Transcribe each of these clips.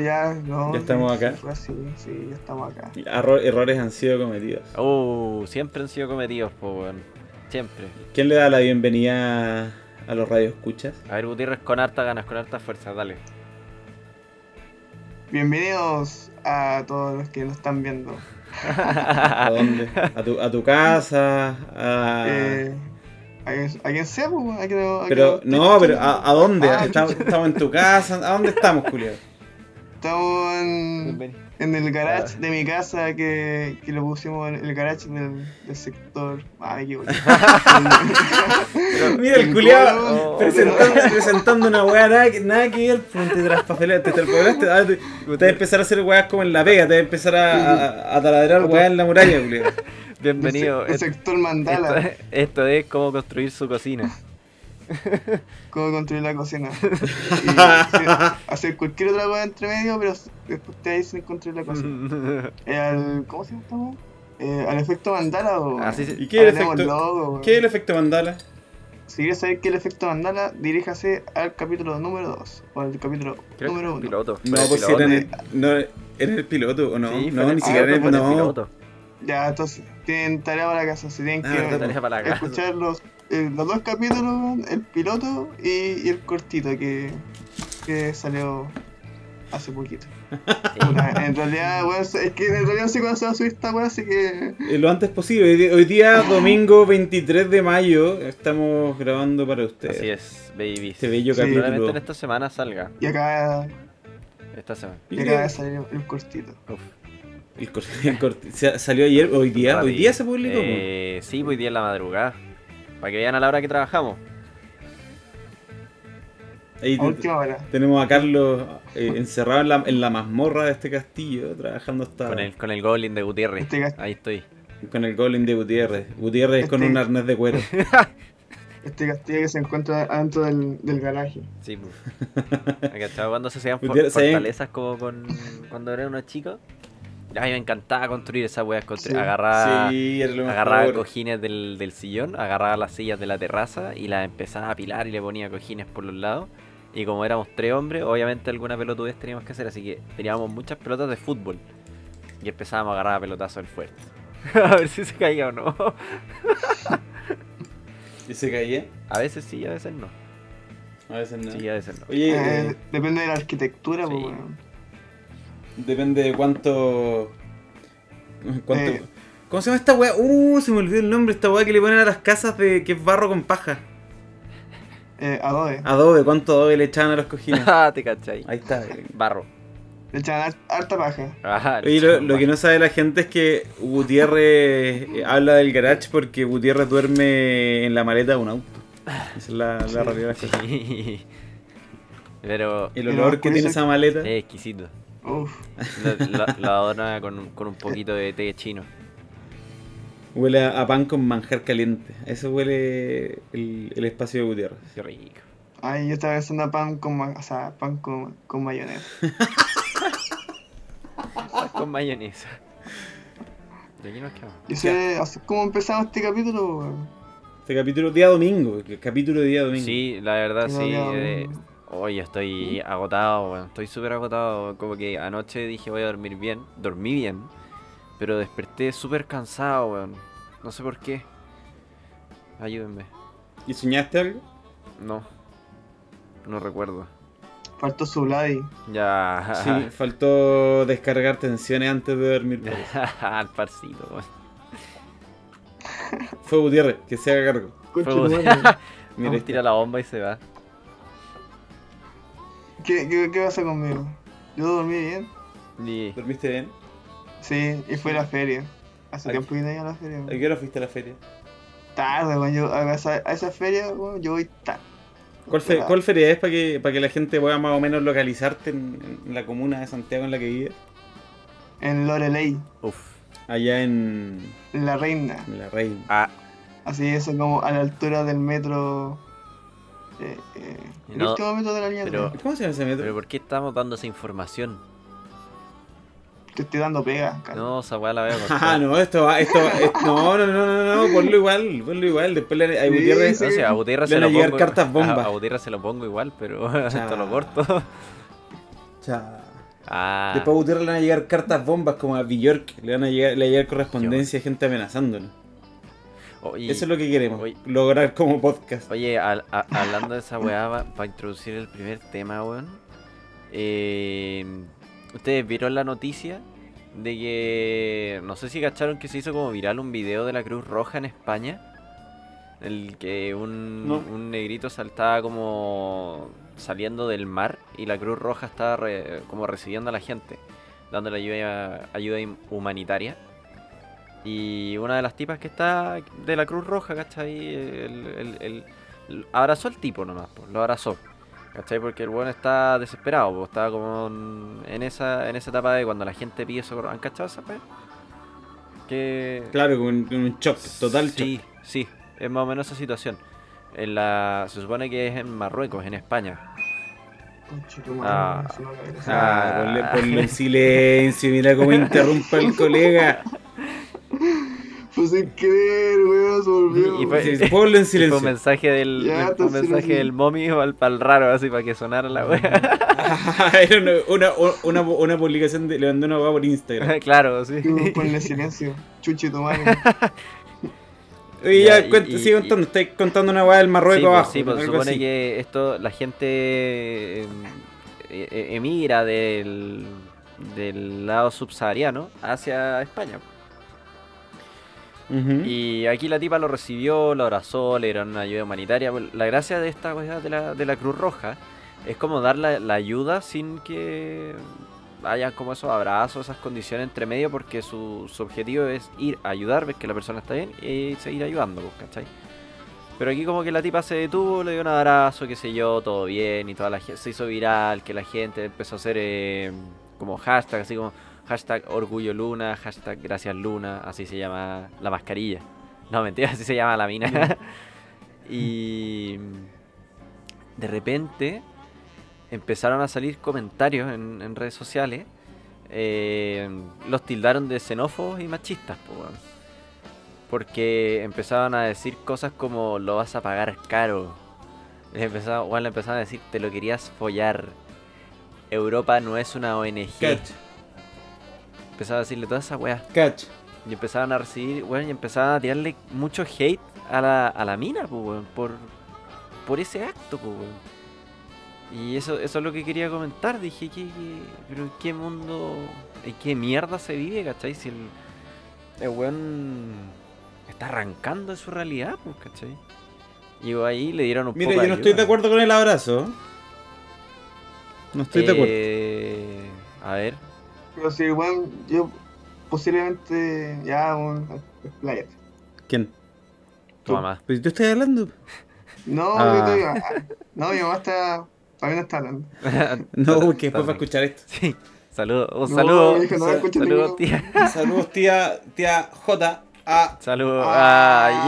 Ya, no. Ya estamos acá. Fue así, sí, ya estamos acá. Arro- errores han sido cometidos. Uh, siempre han sido cometidos, po, weón. Siempre. ¿Quién le da la bienvenida a los radioescuchas? A ver, Gutiérrez con harta ganas, con harta fuerza, dale. Bienvenidos a todos los que nos están viendo. ¿A dónde? ¿A tu, a tu casa? A... Eh, a, quien- a quien sea, pues, a quien- a Pero, no, pero ¿a, a dónde? Ah, ¿Estamos, estamos en tu casa? ¿A dónde estamos, Julio? Estamos en, en el garage de mi casa que, que lo pusimos en el garage del, del sector. Ay, qué. Mira el culiado presentando, presentando una weá nada, que- nada que ver. pues, Te te traspapelaste. Ah, Te te vas a empezar a hacer weas como en la pega, te vas a empezar a, a, a taladrar weas en la muralla, culiado. Bienvenido. El, sector mandala. esto- esto es cómo construir su cocina. Cómo construir la cocina. Y hacer, hacer cualquier otra cosa entre medio, pero después te dicen construir la cocina. Eh, al, ¿Cómo se llama esta weá? Eh, al efecto mandala o. Se- ¿Y qué es el efecto, logo, qué es el efecto mandala? Si quieres saber qué es el efecto mandala, diríjase al capítulo número 2 o al capítulo Creo número es 1. piloto. No, pues si era en el, no, ¿era en el piloto o no. Sí, no, el- ni siquiera ah, en el, el no. piloto. Ya, entonces, tienen tarea para la casa. Si tienen Ah, que verdad, Tarea para la casa. escuchar los, eh, los dos capítulos, weón, el piloto y, y el cortito que, que salió hace poquito. En realidad, weón, es que en realidad no sé cuándo se va a subir esta así que. Eh, Lo antes posible. Hoy día- domingo 23 de mayo, estamos grabando para ustedes. Así es, baby. Este bello Sí. Probablemente en esta semana salga. Y acá, Esta semana. y acaba de salir el cortito. Uf. El cor- el cor- se- salió ayer, hoy día, hoy día se publicó. Eh, sí, hoy día en la madrugada. Para que vean a la hora que trabajamos. Ahí tenemos a Carlos eh, encerrado en la, en la mazmorra de este castillo, trabajando hasta Con el, con el Goblin de Gutiérrez. Este Ahí estoy. con el golem de Gutiérrez. Gutiérrez con Este- un arnés de cuero. Este castillo que se encuentra adentro del, del garaje. Sí, pues. Cuando se hacían fortalezas como con cuando era unos chicos. Ay, me encantaba construir esas weas. Sí. Agarraba, Sí, agarraba cojines del, del sillón, agarraba las sillas de la terraza y las empezaba a apilar y le ponía cojines por los lados. Y como éramos tres hombres, obviamente alguna pelotudez teníamos que hacer, así que teníamos muchas pelotas de fútbol. Y empezábamos a agarrar a pelotazos del fuerte. a ver si se caía o no. ¿Y se caía? A veces sí, a veces no. A veces no. Sí, a veces no. Oye, Eh, eh, depende de la arquitectura, Sí. pues, weón. Depende de cuánto. cuánto Eh. ¿Cómo se llama esta weá? Uh, se me olvidó el nombre. Esta weá que le ponen a las casas de que es barro con paja. Eh, Adobe. Adobe, ¿cuánto adobe le echaban a los cojines? Ah, te cachai. Ahí está. Barro. Le echan har- harta paja. Ajá, Oye, lo, lo que no sabe la gente es que Gutiérrez eh, habla del garage porque Gutiérrez duerme en la maleta de un auto. Esa es la, la Sí. realidad. Sí. Pero El Y olor que tiene esa maleta. es exquisito. Uf. Lo adorna con, con un poquito de té chino. Huele a, a pan con manjar caliente. Eso huele el, el espacio de Gutiérrez. Qué rico. Ay, yo estaba pensando a pan con, ma- o sea, pan con, con mayonesa. Con mayonesa. ¿De aquí nos quedamos? Y ese, así es como empezamos este capítulo. Este capítulo día domingo. El capítulo de día domingo. Sí, la verdad sí. Hoy estoy agotado, weón. Estoy súper agotado. Como que anoche dije voy a dormir bien. Dormí bien. Pero desperté súper cansado, weón. No sé por qué. Ayúdenme. ¿Y soñaste algo? No. No recuerdo. Faltó su Vladi. Ya. Sí, faltó descargar tensiones antes de dormir. parece. Al parcito, weón. Fue Gutiérrez, que se haga cargo. Fue- madre. Mira, tira la bomba y se va. ¿Qué, qué, ¿Qué pasa conmigo? Yo dormí bien. Y... ¿dormiste bien? Sí, y fue a la feria. Hace Ay. tiempo que no iba a la feria. ¿A qué hora fuiste a la feria? Tarde, weón. Yo, a, esa, a esa feria, weón, yo voy tarde. ¿Cuál, fe- cuál feria es para que, para que la gente pueda más o menos localizarte en, en la comuna de Santiago en la que vives? En Loreley, Uf. Allá en, en La Reina. en La Reina. Ah, Así eso como a la altura del metro. Eh, eh, el No, último metro de la línea pero-. ¿Cómo se llama ese metro? pero ¿por qué estamos dando esa información? Te estoy dando pega, cara. No, esa weá la veo Ah, no, esto va, esto va, esto- no, no, no, no, no, ponlo igual, ponlo igual, después le, a Sí, Gutiérrez, sí. No sé, se lo llegar pongo. cartas bomba. A, a Gutiérrez se lo pongo igual, pero esto lo corto. Cha. Ah, Después a Gutiérrez le van a llegar cartas bombas como a Bjork. Le van a llegar, le va a llegar correspondencia a gente amenazándolo. Oye, Eso es lo que queremos. oye. Lograr como podcast. Oye, al- a- hablando de esa weá, para introducir el primer tema, weón. eh, Ustedes vieron la noticia de que. No sé si cacharon que se hizo como viral un video de la Cruz Roja en España. El que un, No. un negrito saltaba como saliendo del mar y la Cruz Roja estaba re- como recibiendo a la gente, dándole ayuda, ayuda humanitaria. Y una de las tipas que está de la Cruz Roja, ¿cachai? El, el- el- el- abrazó al tipo nomás, pues, lo abrazó. ¿Cachai? Porque el weón está desesperado, pues, estaba como en- esa, en esa etapa de cuando la gente pide socorro. ¿Han cachado esa weá? Que... Claro, con, con un shock, total Sí, shock. sí, es más o menos esa situación. En la, se supone que es en Marruecos, en España. Ah. Ah, Ah. ponle, ponle en silencio, mira cómo interrumpe el colega. Fue sin querer, weón, se volvió. Y fue- Sí, ponlo en Y fue un silencio. mensaje del, Ya, un mensaje del mommy para el raro, así para que sonara la wea. Era una, una, una, una publicación de le mandé una hueá por Instagram. claro, sí. Ponle silencio. Chuchi tu madre. Oye, Ya, ya, y- cuenta, y- sigue y- contando, estáis contando una hueá del Marruecos sí, pues, abajo. sí, pues, supone así. que esto, la gente em, e- e- emigra del, del lado subsahariano hacia España. Y aquí la tipa lo recibió, lo abrazó, le dieron una ayuda humanitaria. La gracia de esta weá de la, de la Cruz Roja es como dar la, la ayuda sin que haya como esos abrazos, esas condiciones entre medio, porque su, su objetivo es ir a ayudar, ver que la persona está bien y seguir ayudando, pues, ¿cachai? Pero aquí como que la tipa se detuvo, le dio un abrazo, qué sé yo, todo bien y toda la gente se hizo viral, que la gente empezó a hacer eh, como hashtag, así como hashtag orgullo luna, hashtag gracias luna, así se llama la mascarilla. No, mentira, así se llama la mina. y de repente empezaron a salir comentarios en, en redes sociales. eh, los tildaron de xenófobos y machistas. Porque empezaban a decir cosas como lo vas a pagar caro. Les empezaba, le empezaban a decir te lo querías follar. Europa no es una ONG. Catch, Empezaban a decirle toda esa weá. catch. Y empezaban a recibir, weón, y empezaban a tirarle mucho hate a la, a la mina, pues, weón, por, por ese acto, pues, weón. Y eso, eso es lo que quería comentar. Dije, que, pero ¿en qué mundo, en qué mierda se vive, cachai? Si el, el weón está arrancando de su realidad, pues, cachai. Y ahí le dieron un Mira, poco yo no estoy de acuerdo con el abrazo. No estoy de acuerdo. Eh, A ver, Pero si, weón, yo posiblemente ya, weón, expláyate. ¿Quién? tu mamá. Pues tú estás hablando. No, Ah. yo digo, ah, no, mi mamá está, todavía no está hablando. No, porque después va a escuchar esto. Sí, saludos, un No, no Saludos, tía. Saludos, tía, tía J. A. Saludos. Ah,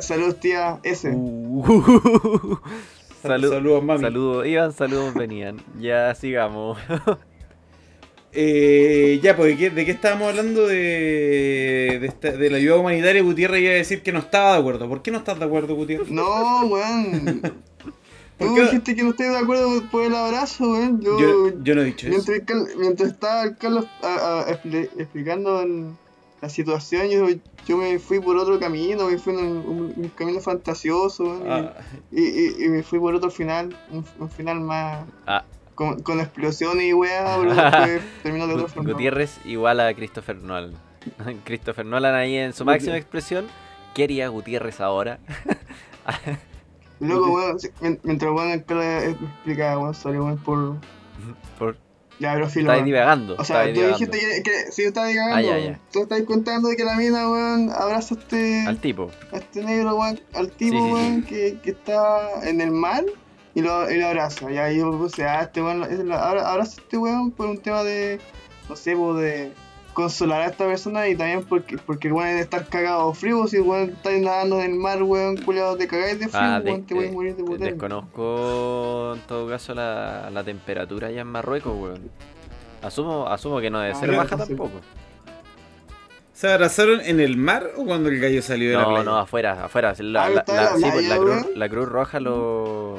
saludos, tía S. Uh, Salud- Saludos, mami. Saludos, Iván, saludos, venían. Ya sigamos. Eh, ya, pues, ¿de qué, de qué estábamos hablando? De, de, esta- de la ayuda humanitaria. Gutiérrez iba a decir que no estaba de acuerdo. ¿Por qué no estás de acuerdo, Gutiérrez? No, weón. ¿Por Tú qué? dijiste que no estoy de acuerdo por el abrazo, weón. Yo, Yo, yo no he dicho eso. mientras, estaba el Carlos expli- explicando el- la situación, yo, yo me fui por otro camino, me fui en un, un- un camino fantasioso, Ah, y, y- y me fui por otro final, un, un final más Ah, con, con explosiones y weá, pero después terminó de otra forma. Gutiérrez igual a Christopher Nolan. Christopher Nolan ahí en su máxima expresión. ¿Qué haría Gutiérrez ahora? Loco, weón, mientras weón eh, me explicaba, weón, weón, por... Por... Ya, pero filo, weón. divagando. O sea, tú divagando. dijiste que, que sí, estaba digando. Ah, ya, ya. Tú estás contando de que la mina, weón, abraza a este, Al tipo. a este negro, weón, al tipo, Sí, sí, sí. weón, que, que está en el mar y lo, y lo abraza. Y ahí yo puse, ah, este weón, abraza a este weón por un tema de, no sé, pues, de consolar a esta persona y también porque, porque el weón debe estar cagado frío. Si el weón está nadando en el mar, weón, culiado, te cagáis de frío, Ah, de- te voy a morir de desconozco en todo caso la, la temperatura allá en Marruecos, weón. Asumo, asumo que no debe Ah, ser ya, baja tampoco. ¿Se abrazaron en el mar o cuando el gallo salió de la No, playa? no, afuera, afuera. La, Ah, la- la- la sí, pues, playa, la cruz, la Cruz Roja lo,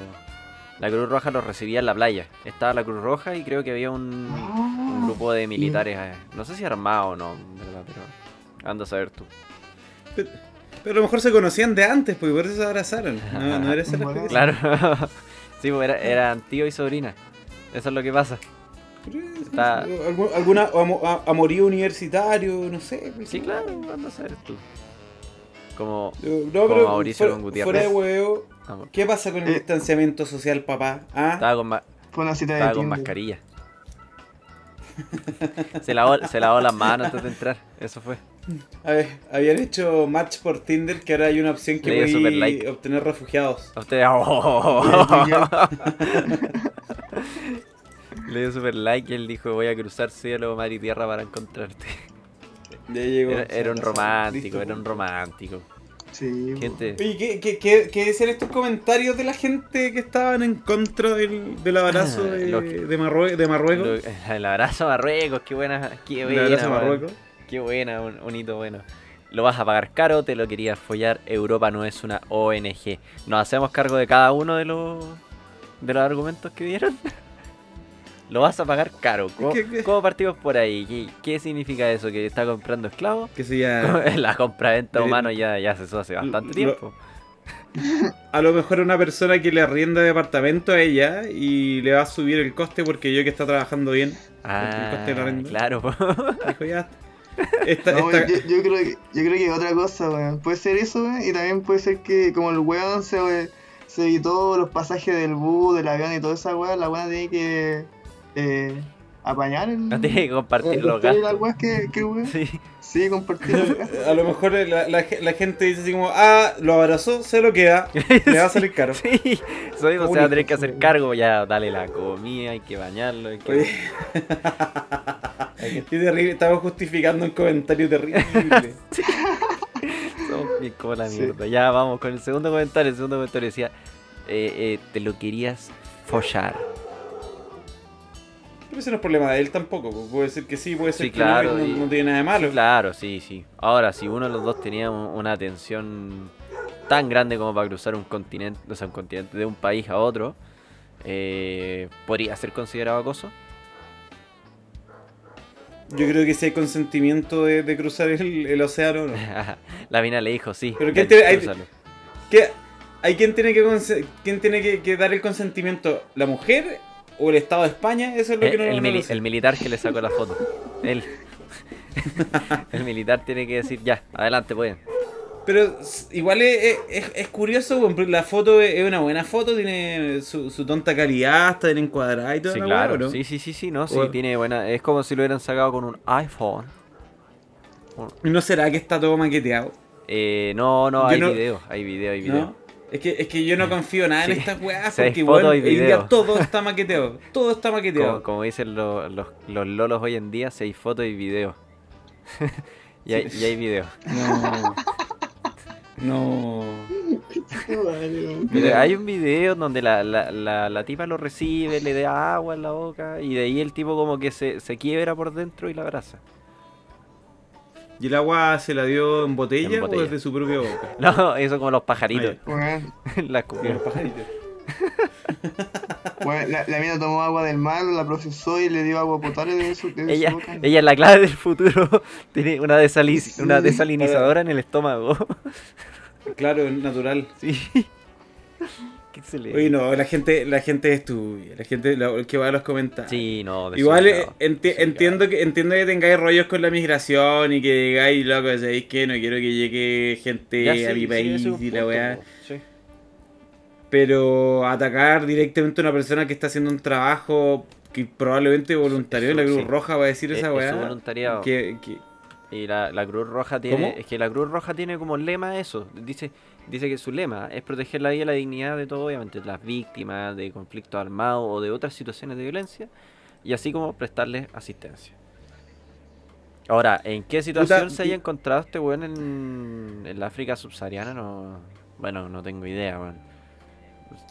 La Cruz Roja los recibía en la playa. Estaba la Cruz Roja y creo que había un, un grupo de militares, eh, no sé si armados o no, ¿verdad? Pero anda a saber tú. Pero, pero a lo mejor se conocían de antes, pues y por eso se abrazaron. No, no era esa la. Claro. sí, pues era, eran tío y sobrina. Eso es lo que pasa. Está- Algu- ¿Alguna amorío universitario? No sé. pues, Sí, claro, anda a saber tú. Como... No, pero Mauricio fuera, con Gutiérrez. fuera de huevo, ¿qué pasa con el Eh. distanciamiento social, papá? ¿Ah? Estaba con, ma- Fue una cita de estaba con mascarilla. se, lavó, se lavó las manos antes de entrar. Eso fue. A ver, habían hecho match por Tinder que ahora hay una opción que Le dio super like. obtener refugiados. A ustedes. Le dio super like y él dijo: Voy a cruzar cielo, mar y tierra para encontrarte. Ya llegó. Era, era un Listo, romántico, era un romántico. Sí, Gente. Oye, ¿qué, qué, qué, qué decían estos comentarios de la gente que estaban en contra del, del abrazo de, Lo que- de, Marrue- de Marruecos? Lo- el abrazo a Marruecos, qué buena, qué el buena, abrazo a weón. Marruecos. Qué buena, un, un hito bueno. Lo vas a pagar caro, te lo querías follar. Europa no es una ONG. Nos hacemos cargo de cada uno de los de los argumentos que dieron. lo vas a pagar caro. ¿Cómo, ¿Qué- qué? cómo partimos por ahí? ¿Qué, qué significa eso? ¿Que está comprando esclavos? Que eso ya. La compra-venta Eh, humano ya, ya se hizo hace bastante lo- tiempo. A lo mejor una persona que le arrienda departamento a ella y le va a subir el coste porque yo que está trabajando bien. Ah, coste de arriendo. claro. Dijo ya. Esta, No, esta- yo, yo creo que, yo creo que otra cosa, weón. Puede ser eso, weón, y también puede ser que como el weón se, we- se evitó los pasajes del bus, del avión y toda esa weón, la weón tiene que eh, apañar el... No tiene que compartir los gastos. que, que. Sí. Sí, compartir los gastos. a lo mejor la, la- la gente dice así como, ah, lo abrazó, se lo queda, le va a salir caro. Sí, eso mismo se va a tener que hacer cargo, ya dale la comida, hay que bañarlo, hay que... Qué terrible, estamos justificando un comentario terrible. Somos bien como la Sí. mierda. Ya vamos con el segundo comentario. El segundo comentario decía: eh, eh, Te lo querías follar. Pero ese no es problema de él tampoco. pues, Puede ser que sí, puede ser Sí, que claro, no, y- no, no tiene nada de malo. Claro, sí, sí. Ahora, si uno de los dos tenía un- una tensión tan grande como para cruzar un continente, o sea, un continente de un país a otro, eh, ¿podría ser considerado acoso? Yo creo que si hay consentimiento de, de cruzar el, el océano, no. la mina le dijo sí. Pero ¿quién te- hay-. ¿Qué? ¿Hay quien tiene que quién tiene que, que dar el consentimiento? ¿La mujer o el Estado de España? Eso es lo Eh, que no, el, no mili- lo sé. el militar que le sacó la foto. Él. el militar tiene que decir ya, adelante, pueden. Pero igual es, es- es curioso, la foto es una buena foto, tiene su, su tonta calidad, está bien encuadrada y todo. Sí, la claro. ¿o ¿no? Sí, sí, sí, sí, no, sí, Bueno. tiene buena. Es como si lo hubieran sacado con un iPhone. ¿Y ¿No será que está todo maqueteado? Eh, no, no, Yo hay no- video, hay video, hay video. ¿No? Es que, es que yo no confío nada en Sí. estas weas porque weón, y video. todo está maqueteado. Todo está maqueteado. Como, como dicen lo- los, los lolos hoy en día, hay fotos y video. y, hay, y hay video. No. No. Mira, hay un video donde la, la, la, la tipa lo recibe, le da agua en la boca y de ahí el tipo como que se, se quiebra por dentro y la abraza. ¿Y el agua se la dio en botella, En botella. o desde su propia boca? No, eso como los pajaritos. Weón, la Como escupió. los pajaritos. la, la mina tomó agua del mar, la procesó y le dio agua potable de su, de Ella, su boca. ella es la clave del futuro. Tiene una, desali- Sí. una desalinizadora en el estómago. Claro, es natural. sí. Qué excelente. Oye, no, la gente, la gente es tuya, la gente la- que va a los comentarios. Sí, no, Igual eh, enti- entiendo que entiendo que tengáis rollos con la migración y que digáis, loco, ¿sabéis qué? No quiero que llegue gente Ya, a sí, mi país y la weá. Pero atacar directamente a una persona que está haciendo un trabajo que probablemente voluntario en la Cruz sí. Roja va a decir Es- esa es weá. Que, que- Y la, la Cruz Roja tiene. ¿Cómo? Es que la Cruz Roja tiene como lema eso. Dice, dice que su lema es proteger la vida y la dignidad de todo, obviamente, de las víctimas de conflictos armados o de otras situaciones de violencia. Y así como prestarles asistencia. Ahora, ¿en qué situación Puta, se haya y- encontrado este weón en, en la África subsahariana? No. Bueno, no tengo idea, weón.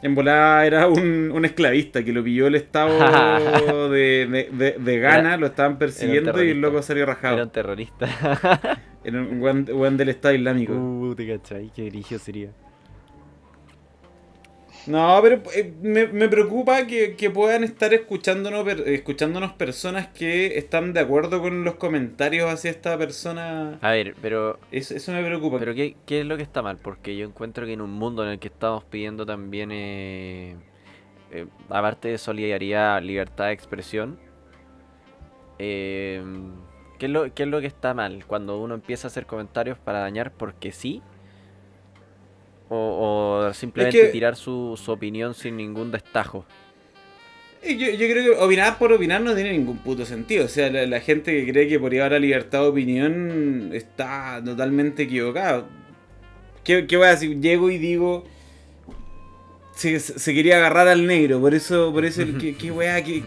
En volada era un, un esclavista que lo pilló el estado de, de, de- de Ghana, Era- lo estaban persiguiendo y el loco salió Era rajado. un terrorista. Era un weón del Estado Islámico. uh, te cachai, qué brillo sería. No, pero eh, me, me preocupa que, que puedan estar escuchándonos, per- escuchándonos personas que están de acuerdo con los comentarios hacia esta persona. A ver, pero Eso, eso me preocupa. Pero ¿qué, ¿qué es lo que está mal? Porque yo encuentro que en un mundo en el que estamos pidiendo también, eh, eh, aparte de solidaridad, libertad de expresión, eh, ¿qué, es lo, ¿qué es lo que está mal? Cuando uno empieza a hacer comentarios para dañar porque sí, o, o simplemente que- tirar su, su opinión sin ningún destajo. Yo, yo creo que opinar por opinar no tiene ningún puto sentido. O sea, la, la gente que cree que por llevar la libertad de opinión está totalmente equivocado. ¿Qué, qué voy a decir? Llego y digo. Se, se quería agarrar al negro, por eso, por eso, el- ¿qué, qué weá? ¿Qué,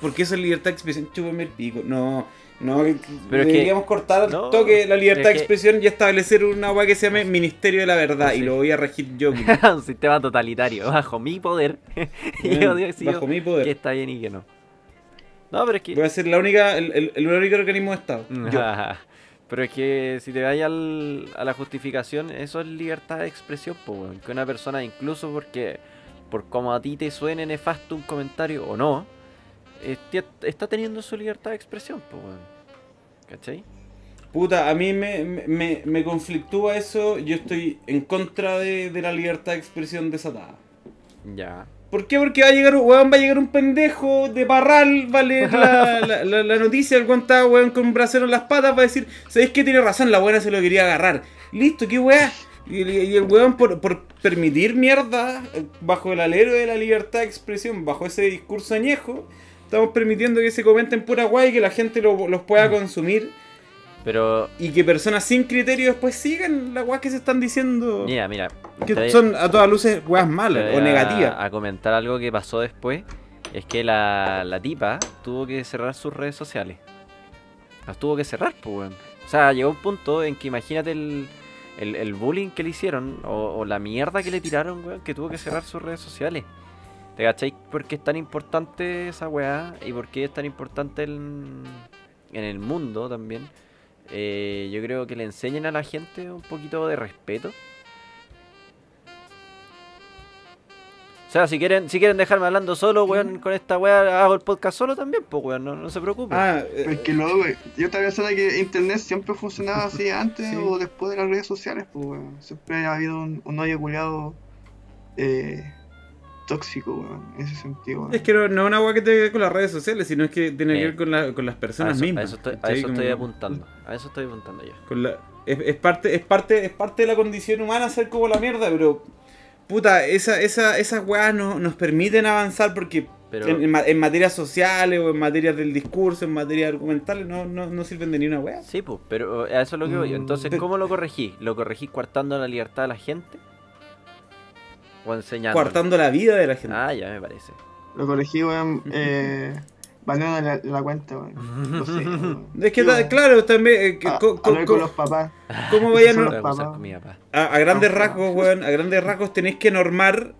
¿Por qué eso es libertad de expresión? Chúpame el pico. No, no, Pero es que- deberíamos cortar al no, toque la libertad de que- expresión y establecer una weá que se llame Ministerio de la Verdad. Sí. Y lo voy a regir yo. Un sistema totalitario, bajo mi poder. y yo decido bajo mi poder. que está bien y que no. No, pero es que... Voy a ser la única, el, el, el único organismo de Estado. Yo. Pero es que si te vayas al- a la justificación, eso es libertad de expresión, weón. Que una persona, incluso porque por como a ti te suene nefasto un comentario o no, está teniendo su libertad de expresión, po, weón. ¿Cachai? Puta, a mí me, me- me, conflictúa eso. Yo estoy en contra de, de la libertad de expresión desatada. Ya. ¿Por qué? Porque va a llegar, un- weón, va a llegar un pendejo de parral, va a leer la, la, la- la noticia, el está, weón, con un brasero en las patas, va a decir, ¿sabéis qué tiene razón? La buena se lo quería agarrar. Listo, qué weá. Y, el- y el weón por, por permitir mierda, eh, bajo el alero de la libertad de expresión, bajo ese discurso añejo, estamos permitiendo que se comenten pura guay y que la gente lo- los pueda consumir. Pero, Y que personas sin criterio después sigan las weas que se están diciendo. mira, mira. Que son a todas luces weas malas o a- negativas. A comentar algo que pasó después. Es que la, la tipa tuvo que cerrar sus redes sociales. Las tuvo que cerrar, pues, weón. O sea, llegó un punto en que imagínate el, el, el bullying que le hicieron o, o la mierda que le tiraron, weón, que tuvo que cerrar sus redes sociales. ¿Te cachai? ¿Por qué es tan importante esa weá? ¿Y por qué es tan importante en, en el mundo también? Eh, yo creo que le enseñen a la gente un poquito de respeto. O sea, si quieren, si quieren dejarme hablando solo, weón, con esta weá hago el podcast solo también, pues weón, no, no se preocupen. Ah, Es eh, que luego, güey, yo estaba pensando que internet siempre funcionaba así antes Sí. o después de las redes sociales, pues, weón. Siempre ha habido un, un hoyo culiado eh, tóxico, weón, en ese sentido, weón. es que no, no es una wea que tenga que ver con las redes sociales, sino es que tiene que ver con, la- con las a personas a mismas. eso estoy, a eso estoy apuntando. A eso estoy apuntando ya. con la- es, es parte, es, parte, es parte de la condición humana ser como la mierda, pero. Puta, esa, esa, esas weas no, nos permiten avanzar porque Pero- en, en ma- en materias sociales o en materias del discurso, en materias argumentales, no, no, no sirven de ni una wea. Sí, pues, pero a eso es lo que voy. Mm, Entonces, pero- ¿cómo lo corregí? ¿Lo corregí coartando la libertad de la gente? ¿O enseñando? Coartando la vida de la gente. Ah, ya me parece. Lo corregí, weón, eh, baneando la, la cuenta, weón. Lo sé, weón. Es que, ta- claro, también. eh, que A- co- co- hablar co- con los papás. ¿Cómo vayan Son a, Voy a papá. usar con mi papá. a grandes No. rasgos, weón? A grandes rasgos tenéis que normar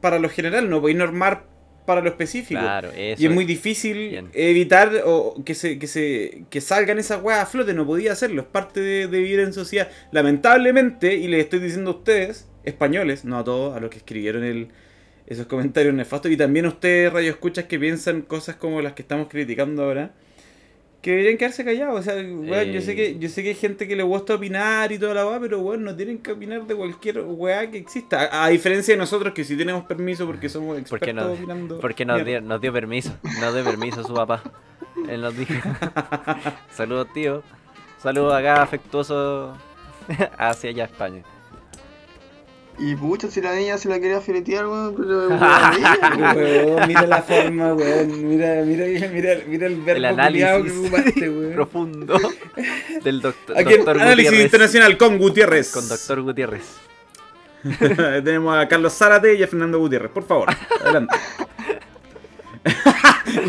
para lo general, no podéis normar para lo específico. Claro, eso. Y es muy difícil Bien. evitar o que se, que se que salgan esas weas a flote, no podía hacerlo, es parte de, de vivir en sociedad. Lamentablemente, y les estoy diciendo a ustedes, españoles, no a todos, a los que escribieron el, esos comentarios nefastos, y también a ustedes, radio escuchas, que piensan cosas como las que estamos criticando ahora, que deberían quedarse callados. O sea, weón, yo sé Eh. que, yo sé que hay gente que le gusta opinar y toda la weá, pero weón, no tienen que opinar de cualquier weá que exista. A, a diferencia de nosotros que sí tenemos permiso porque somos expertos Porque no- opinando. Porque nos dio, nos dio permiso. Nos dio permiso su papá. Él nos dijo. Saludos, tío. Saludos acá afectuoso hacia allá España. Y pucha, si la niña se la quería filetear, weón, pero weón, mira la forma, weón. Mira, mira, mira, mira el verbo El culiao que análisis ocupaste, weón. profundo del doctor, Aquí doctor Análisis Gutiérrez. Internacional con Gutiérrez. Con doctor Gutiérrez. Tenemos a Carlos Zárate y a Fernando Gutiérrez. Por favor, adelante.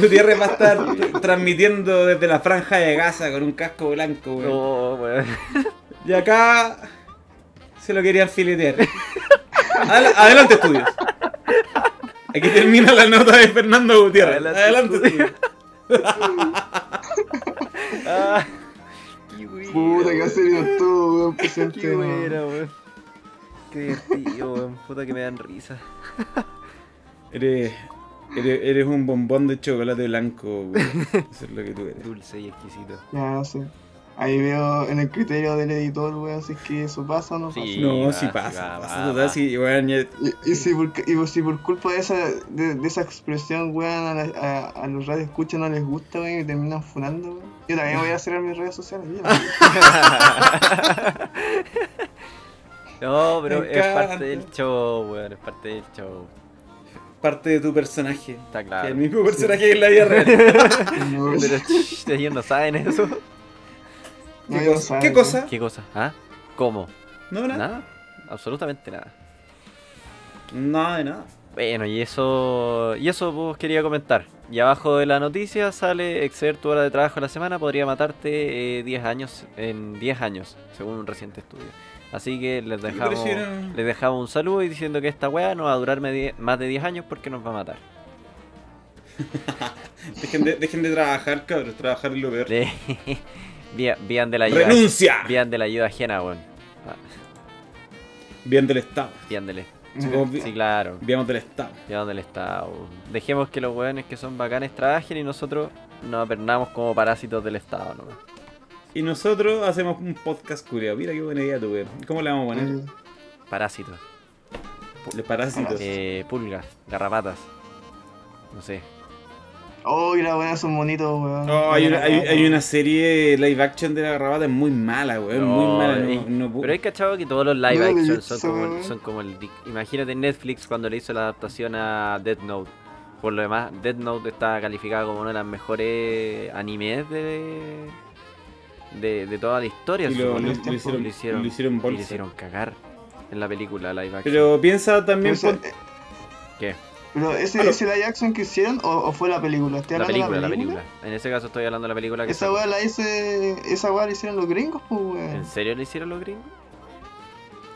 Gutiérrez va a estar transmitiendo desde la franja de Gaza con un casco blanco, weón. Oh, weón. Y acá se lo querían filetear. Adela- adelante, estudios. Aquí termina la nota de Fernando Gutiérrez. Adelante, Adelante, estudios. Ah, qué buena, Puta, que weón. serio todo, weón, presente. Qué buena, weón. Qué divertido, weón. Puta que me dan risa. Eres, eres, eres un bombón de chocolate blanco, weón. Eso es lo que tú eres. Dulce y exquisito. Ya sé. Ahí veo en el criterio del editor, weón, si es que eso pasa o no pasa. Sí. No, va, si sí pasa, va, pasa va, total, va. sí, weón, ya- Y, y si por, y si por culpa de esa, de, de esa expresión, weón, a, la- a, a los radios escuchan no les gusta, weón, y terminan funando, weón. Yo también voy a hacer en mis redes sociales. No, pero es parte del show, weón, es parte del show. parte de tu personaje. Está Que claro. el mismo personaje que en la vida real. No, Pero ellos no saben eso. No, ¿Qué cosa? sabe, ¿Qué cosa? ¿Qué cosa? ¿Ah? ¿Cómo? No, nada. ¿Nada? Absolutamente nada. Nada de nada. Bueno, y eso, y eso pues, quería comentar. Y abajo de la noticia sale exceder tu hora de trabajo a la semana podría matarte eh, 10 años en 10 años, según un reciente estudio. Así que les dejamos, les dejamos un saludo y diciendo que esta weá no va a durar más de 10 años porque nos va a matar. Dejen de, dejen de trabajar, cabros. Trabajar es lo peor. Vían de la ayuda. ¡Renuncia! Vían de la ayuda ajena, weón. Ah, Bien del Estado. Vían del como vi- Sí, claro. Viamos del Estado. Vían del Estado. Dejemos que los weones que son bacanes trabajen y nosotros nos apernamos como parásitos del Estado, ¿no? Y nosotros hacemos un podcast culiado. Mira qué buena idea tu weón. ¿Cómo le vamos a poner? Parásitos. De parásitos. Eh, pulgas, garrapatas. No sé. Oh, y las buenas son bonitos, weón. Oh, hay, una, hay, hay una serie live action de la garrabata es muy mala, weón. No, muy mala. No, no pu- Pero hay cachado que todos los live action son como, son como el. Imagínate Netflix cuando le hizo la adaptación a Death Note. Por lo demás, Death Note está calificada como una de las mejores animes de. de, de toda la historia. y lo, lo- lo hicieron, lo hicieron, lo hicieron y le bolsa. hicieron cagar en la película live action. Pero piensa también. Pero, pon- ese, eh, ¿Qué? Pero ese, Aló. ese live action que hicieron o, o fue la película? ¿Estoy La película, de la película. En ese caso estoy hablando de la película que Esa weá la hice. Esa weá la hicieron los gringos, pues weón. ¿En serio le hicieron los gringos?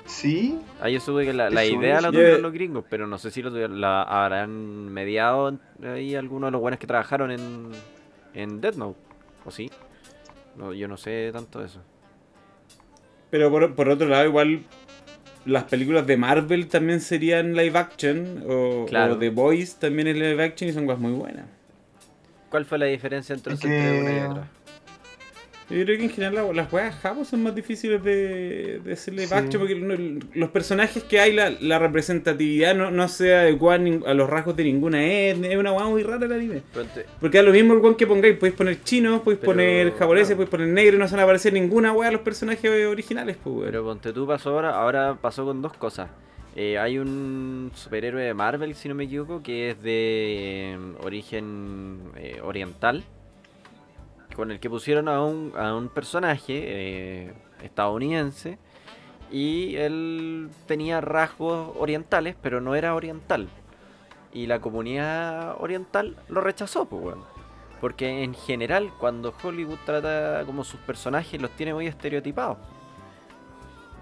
Sí. Ah, yo supe que la, la idea la tuvieron los gringos, pero no sé si lo tuvieron, la habrán mediado ahí algunos de los buenos que trabajaron en, en Death Note, ¿o sí? No, yo no sé tanto de eso. Pero por, por otro lado, igual las películas de Marvel también serían live action. O, Claro. o The Boys también es live action y son cosas muy buenas. ¿Cuál fue la diferencia entonces Es que- entre una y otra? Yo creo que en general la- las weas japos son más difíciles de, de hacer live Sí. action porque los personajes que hay, la, la representatividad no, no se adecua a, los rasgos de ninguna etnia. Es una wea muy rara el anime. Porque da lo mismo el one que pongáis. Podéis poner chinos, podéis Pero, poner japoneses, claro. podéis poner negros. No se van a aparecer ninguna wea a los personajes originales, pues. Pero ponte tú pasó ahora, ahora pasó con dos cosas. Eh, hay un superhéroe de Marvel, si no me equivoco, que es de eh, origen eh, oriental, con el que pusieron a un, a un personaje eh, estadounidense y él tenía rasgos orientales, pero no era oriental. Y la comunidad oriental lo rechazó, pues bueno. Porque en general, cuando Hollywood trata como sus personajes, los tiene muy estereotipados.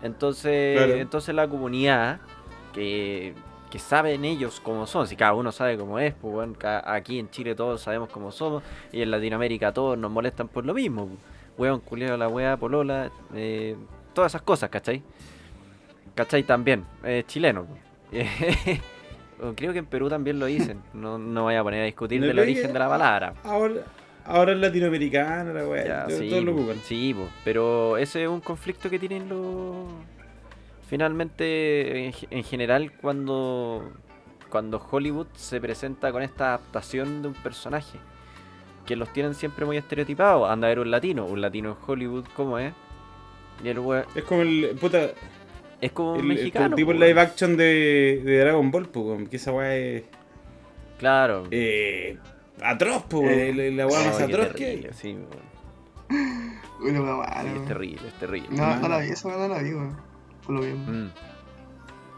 Entonces, Claro. entonces la comunidad que, que saben ellos cómo son, si cada uno sabe cómo es, pues bueno, aquí en Chile todos sabemos cómo somos, y en Latinoamérica todos nos molestan por lo mismo. Weón, culeo, la wea, polola, eh, todas esas cosas, ¿cachai? ¿Cachai? También, es chileno. O Creo que en Perú también lo dicen, no, no voy a poner a discutir No del origen de la palabra. Ahora, ahora es latinoamericana la todo- sí, todos lo ocupan. sí, po, pero ese es un conflicto que tienen los... Finalmente, en, ge- en general, cuando, cuando Hollywood se presenta con esta adaptación de un personaje, que los tienen siempre muy estereotipados, anda a ver un latino, un latino en Hollywood, ¿cómo es? Y el we- Es como el. Puta, es como un el, el mexicano. tipo po, live action de, de Dragon Ball, pues, que esa weá es. Claro. Eh, atroz, pues, Eh, la, la weá No, más atroz que terrible, sí, weón. Una weá Sí, es weón. terrible, es terrible. No, no la vi, esa no la vi, weón. Por lo mismo. Mm.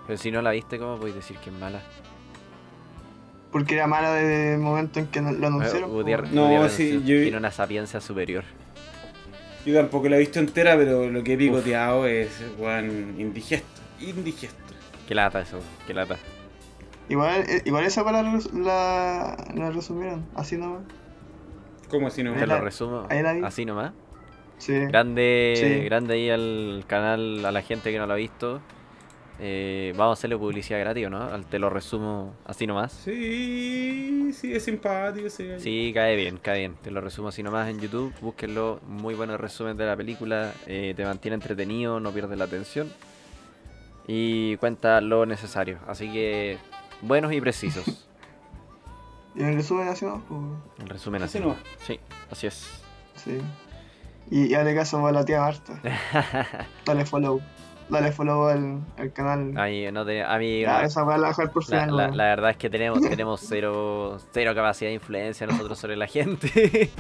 Pero si no la viste, ¿cómo podéis decir que es mala? Porque era mala desde el momento en que lo anunciaron. Eh. No, Allen sí, yo- tiene una sapiencia superior. Yo tampoco la he visto entera, pero lo que he picoteado es, weón, indigesto. Indigesto. Qué lata eso, qué lata. Igual, eh, igual esa weá la, la, la resumieron, así nomás. ¿Cómo así no? Te lo la- resumo ahí la vi. así nomás. Sí. Grande, Sí. grande ahí al canal, a la gente que no lo ha visto. Eh, vamos a hacerle publicidad gratis, ¿o ¿no? Al- Te lo resumo así nomás. Sí, sí, es simpático. Sí, cae bien, cae bien. Te lo resumo así nomás en YouTube. Búsquenlo. Muy buenos resumen de la película. eh, te mantiene entretenido, no pierdes la atención. Y cuenta lo necesario. Así que, buenos y precisos. Y en resumen así más, pues. El resumen Así así. nomás. Sí, así es. Sí. Y, hazle caso a la tía Marta. Dale follow. Dale follow al, al canal. A mí, no te- a mí Ya, esa la dejar por la, final. la- la verdad es que tenemos, tenemos cero, cero capacidad de influencia nosotros sobre la gente.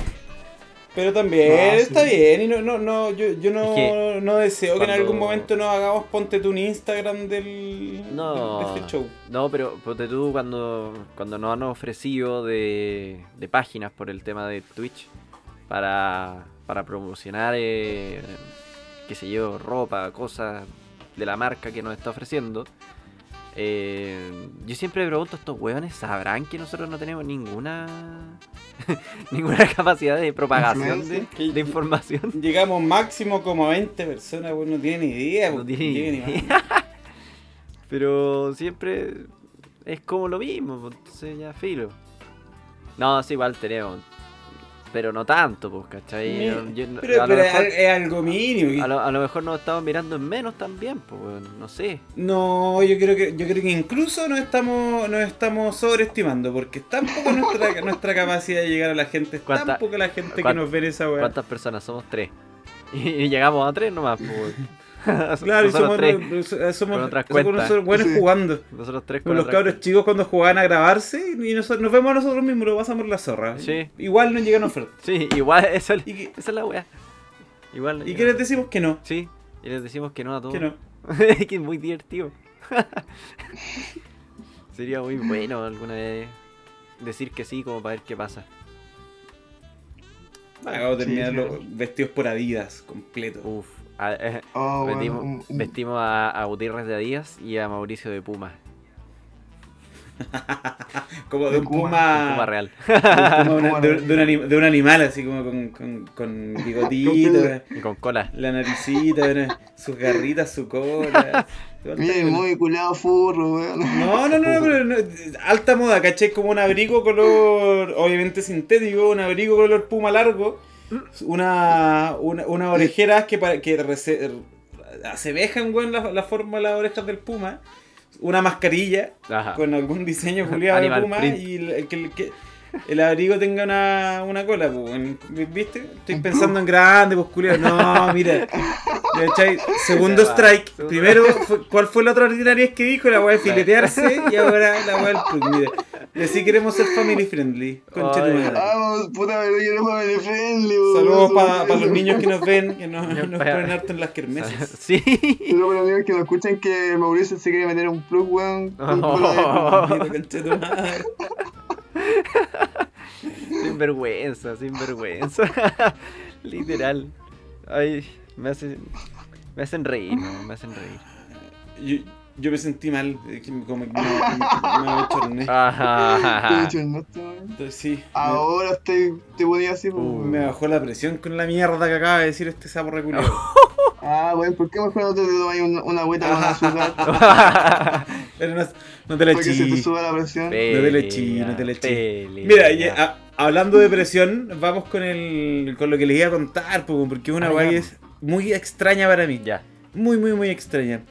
Pero también sí. está bien, y no, no, no, yo, yo no, Es que no deseo que en algún momento nos hagamos ponte tú un Instagram del, No, de este show. no, pero ponte tú cuando, cuando nos han ofrecido de, de páginas por el tema de Twitch para, para promocionar, eh, qué sé yo, ropa, cosas de la marca que nos está ofreciendo. eh, yo siempre me pregunto, ¿estos hueones sabrán que nosotros no tenemos ninguna ninguna capacidad de propagación de, información? Llegamos máximo como a 20 personas, pues no tienen ni idea. No pues, tiene llega ni idea. más. Pero siempre es como lo mismo, pues, entonces ya filo. No, sí, igual tenemos. Pero no tanto, pues, ¿cachai? Mi- Yo- yo- Pero, a, lo pero mejor, es, algo mínimo. a lo- a lo mejor nos estamos mirando en menos también, pues, no sé. No, yo creo que yo creo que incluso nos estamos nos estamos sobreestimando porque es tan nuestra nuestra capacidad de llegar a la gente, es tan ¿Cuánta- poca la gente que nos ve en esa weá. ¿Cuántas personas? Somos tres. Y, llegamos a tres nomás, pues. Claro, somos, tres. somos, somos, buenos jugando. Nosotros tres Con los cabros chicos cuando jugaban a grabarse y nosotros, nos vemos a nosotros mismos, lo pasamos la zorra. Sí. Igual nos llegan ofertas. Sí, igual, eso, ¿Y, qué- esa es la wea. Igual. y qué les decimos que no? Sí, y les decimos que no a todos. Que no. Es que es muy divertido. Sería muy bueno alguna vez decir que sí como para ver qué pasa. Acabo de terminar sí. los vestidos por Adidas, completo. Uf. A- eh, Oh, vestimos, un- un- vestimos a, a Gutiérrez de Díaz y a Mauricio de Puma. Como de de un puma. Puma real. como una- de, de un anim- de un animal así como con, con, con bigotito, Y con cola. la naricita, una- sus garritas, su cola. Miren, muy culado furro, weón. No, no, no, pero no, alta moda, caché como un abrigo color, obviamente sintético, un abrigo color puma largo, una, una, orejeras que, para- que rese- asemejan, weón, la, la forma de las orejas del puma, una mascarilla Ajá. con algún diseño culiado de puma print. y el, que, que el abrigo tenga una, una cola, pues, weón. ¿viste? Estoy pensando en grande, pues culiado. No, mira. Segundo strike. Primero, ¿cuál fue la otra ordinaria que dijo? La weá de filetearse y ahora la weá del mira. Y así queremos ser family friendly. Concha tu madre. Vamos, puta, pero yo no family friendly, weón. Saludos para weón. los niños que nos ven, que nos, Ya, nos ponen harto en las kermeses. Sí. Saludos para los niños que nos escuchan que Mauricio se quiere meter un plug, weón. concha tu madre. Sin vergüenza, sin vergüenza. Literal. Ay, me hacen. Me hacen reír, ¿no? Me hacen reír. Yo, yo me sentí mal, que me- como que me. Te Ajá. sí, me- Ahora estoy, te ponía así, Uh. me bajó la presión con la mierda que acaba de decir este sapo reculeado. Ah, weón, ¿por qué mejor no te tomas una, una agüita con azúcar? Pero no, no te la Para que se te la presión. No te le eché, no te le eché. Mira, y, a- hablando de presión, vamos con el con lo que les iba a contar, po, porque es una Ah, weá ya. que es muy extraña para mí. Ya. Muy, muy, muy extraña.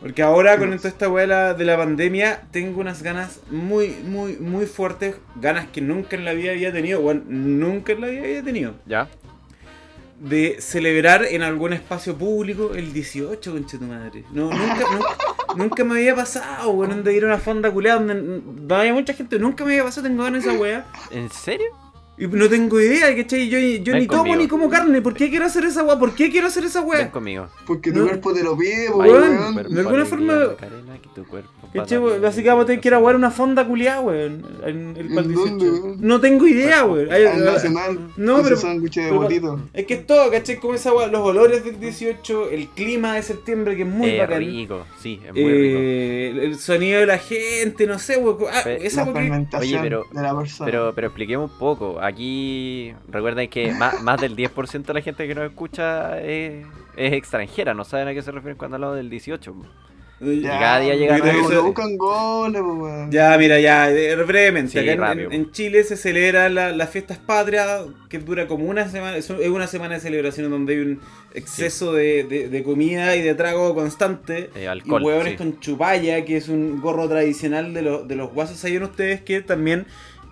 Porque ahora con toda esta weá de la- de la pandemia tengo unas ganas muy, muy, muy fuertes. Ganas que nunca en la vida había tenido. Bueno, nunca en la vida había tenido. Ya. De celebrar en algún espacio público el 18, concha tu madre. No, nunca, nunca, nunca me había pasado, weón, de ir a una fonda culeada donde no había mucha gente. Nunca me había pasado, tengo ganas de esa weá. ¿En serio? Y no tengo idea, ¿cachai? Yo, yo Ven ni tomo conmigo. ni como carne. ¿Por qué quiero hacer esa weá? ¿Por qué quiero hacer esa Ven weá? conmigo. Porque tu No. cuerpo te lo pide, Ay, weón. weón. Cuerpo, de alguna alegría, forma- Macarena, que tu cuerpo, ¿Cachai? para weón? Así que vamos a tener que ir a jugar una fonda culiada, weón. En el ¿En pal dónde, 18. weón? No tengo idea, weón. Ay, Al ay, nacional. No, con pero- su sándwich de pero- botito. Es que es todo, ¿cachai? Como esa weá, los olores del 18, el clima de septiembre que es muy Eh, bacán. rico, sí, es muy rico. Eh, el sonido de la gente, no sé, weón. Ah, Pe- esa La weá que- fermentación Oye, pero- de la persona. Pero, pero expliquemos un poco. Aquí recuerden que más, más del 10% de la gente que nos escucha es, es extranjera. No saben a qué se refieren cuando hablamos del 18. po. Y cada día llega buscan goles. Ya, mira, ya, eh, brevemente. Sí, acá en- Chile se celebran la- las fiestas patrias, que dura como una semana, es un- es una semana de celebración donde hay un exceso de, de- de comida y de trago constante. Eh, alcohol, y hueones sí. con chupalla, que es un gorro tradicional de, los de los guasos. ¿Saben ustedes que también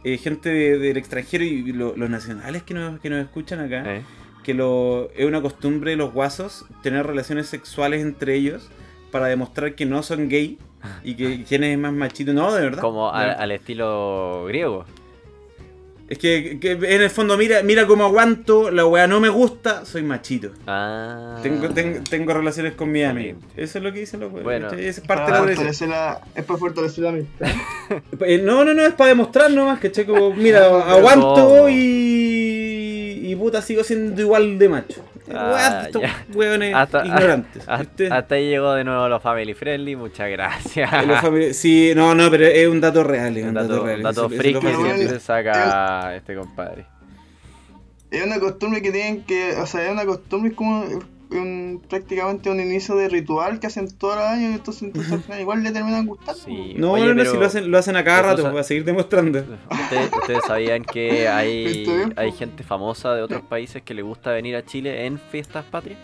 eh, gente de- del extranjero y lo- los nacionales que nos, que nos escuchan acá, Eh, que lo, es una costumbre de los guasos tener relaciones sexuales entre ellos para demostrar que no son gay y que quién es más machito. No, de verdad. Como al estilo griego. Es que, que en el fondo, mira, mira cómo aguanto, la weá no me gusta, soy machito. Ah. Tengo, tengo, tengo relaciones con mi amigo. Eso es lo que dicen los weones. Bueno. es parte de Para la la, es para fortalecer la amistad. Eh, No, no, no, es para demostrar nomás, ¿cachai? Como, mira, aguanto y. y puta, sigo siendo igual de macho. Ah, estos Hasta- ignorantes. Hasta, ahí llegó de nuevo los family friendly, muchas gracias. Sí, no, no, pero es un dato real. Es un Un dato, dato, real. dato Eso- friki lo que siempre saca este compadre. Es una costumbre que tienen que, o sea, es una costumbre como un, prácticamente un inicio de ritual que hacen todos los años, entonces, entonces al final igual le terminan gustando. Sí. No, Oye, no, no, pero- si lo hacen, lo hacen a cada rato, tú sa- va a seguir demostrando. ¿Ustedes, ustedes sabían que hay, hay gente famosa de otros países que le gusta venir a Chile en fiestas patrias?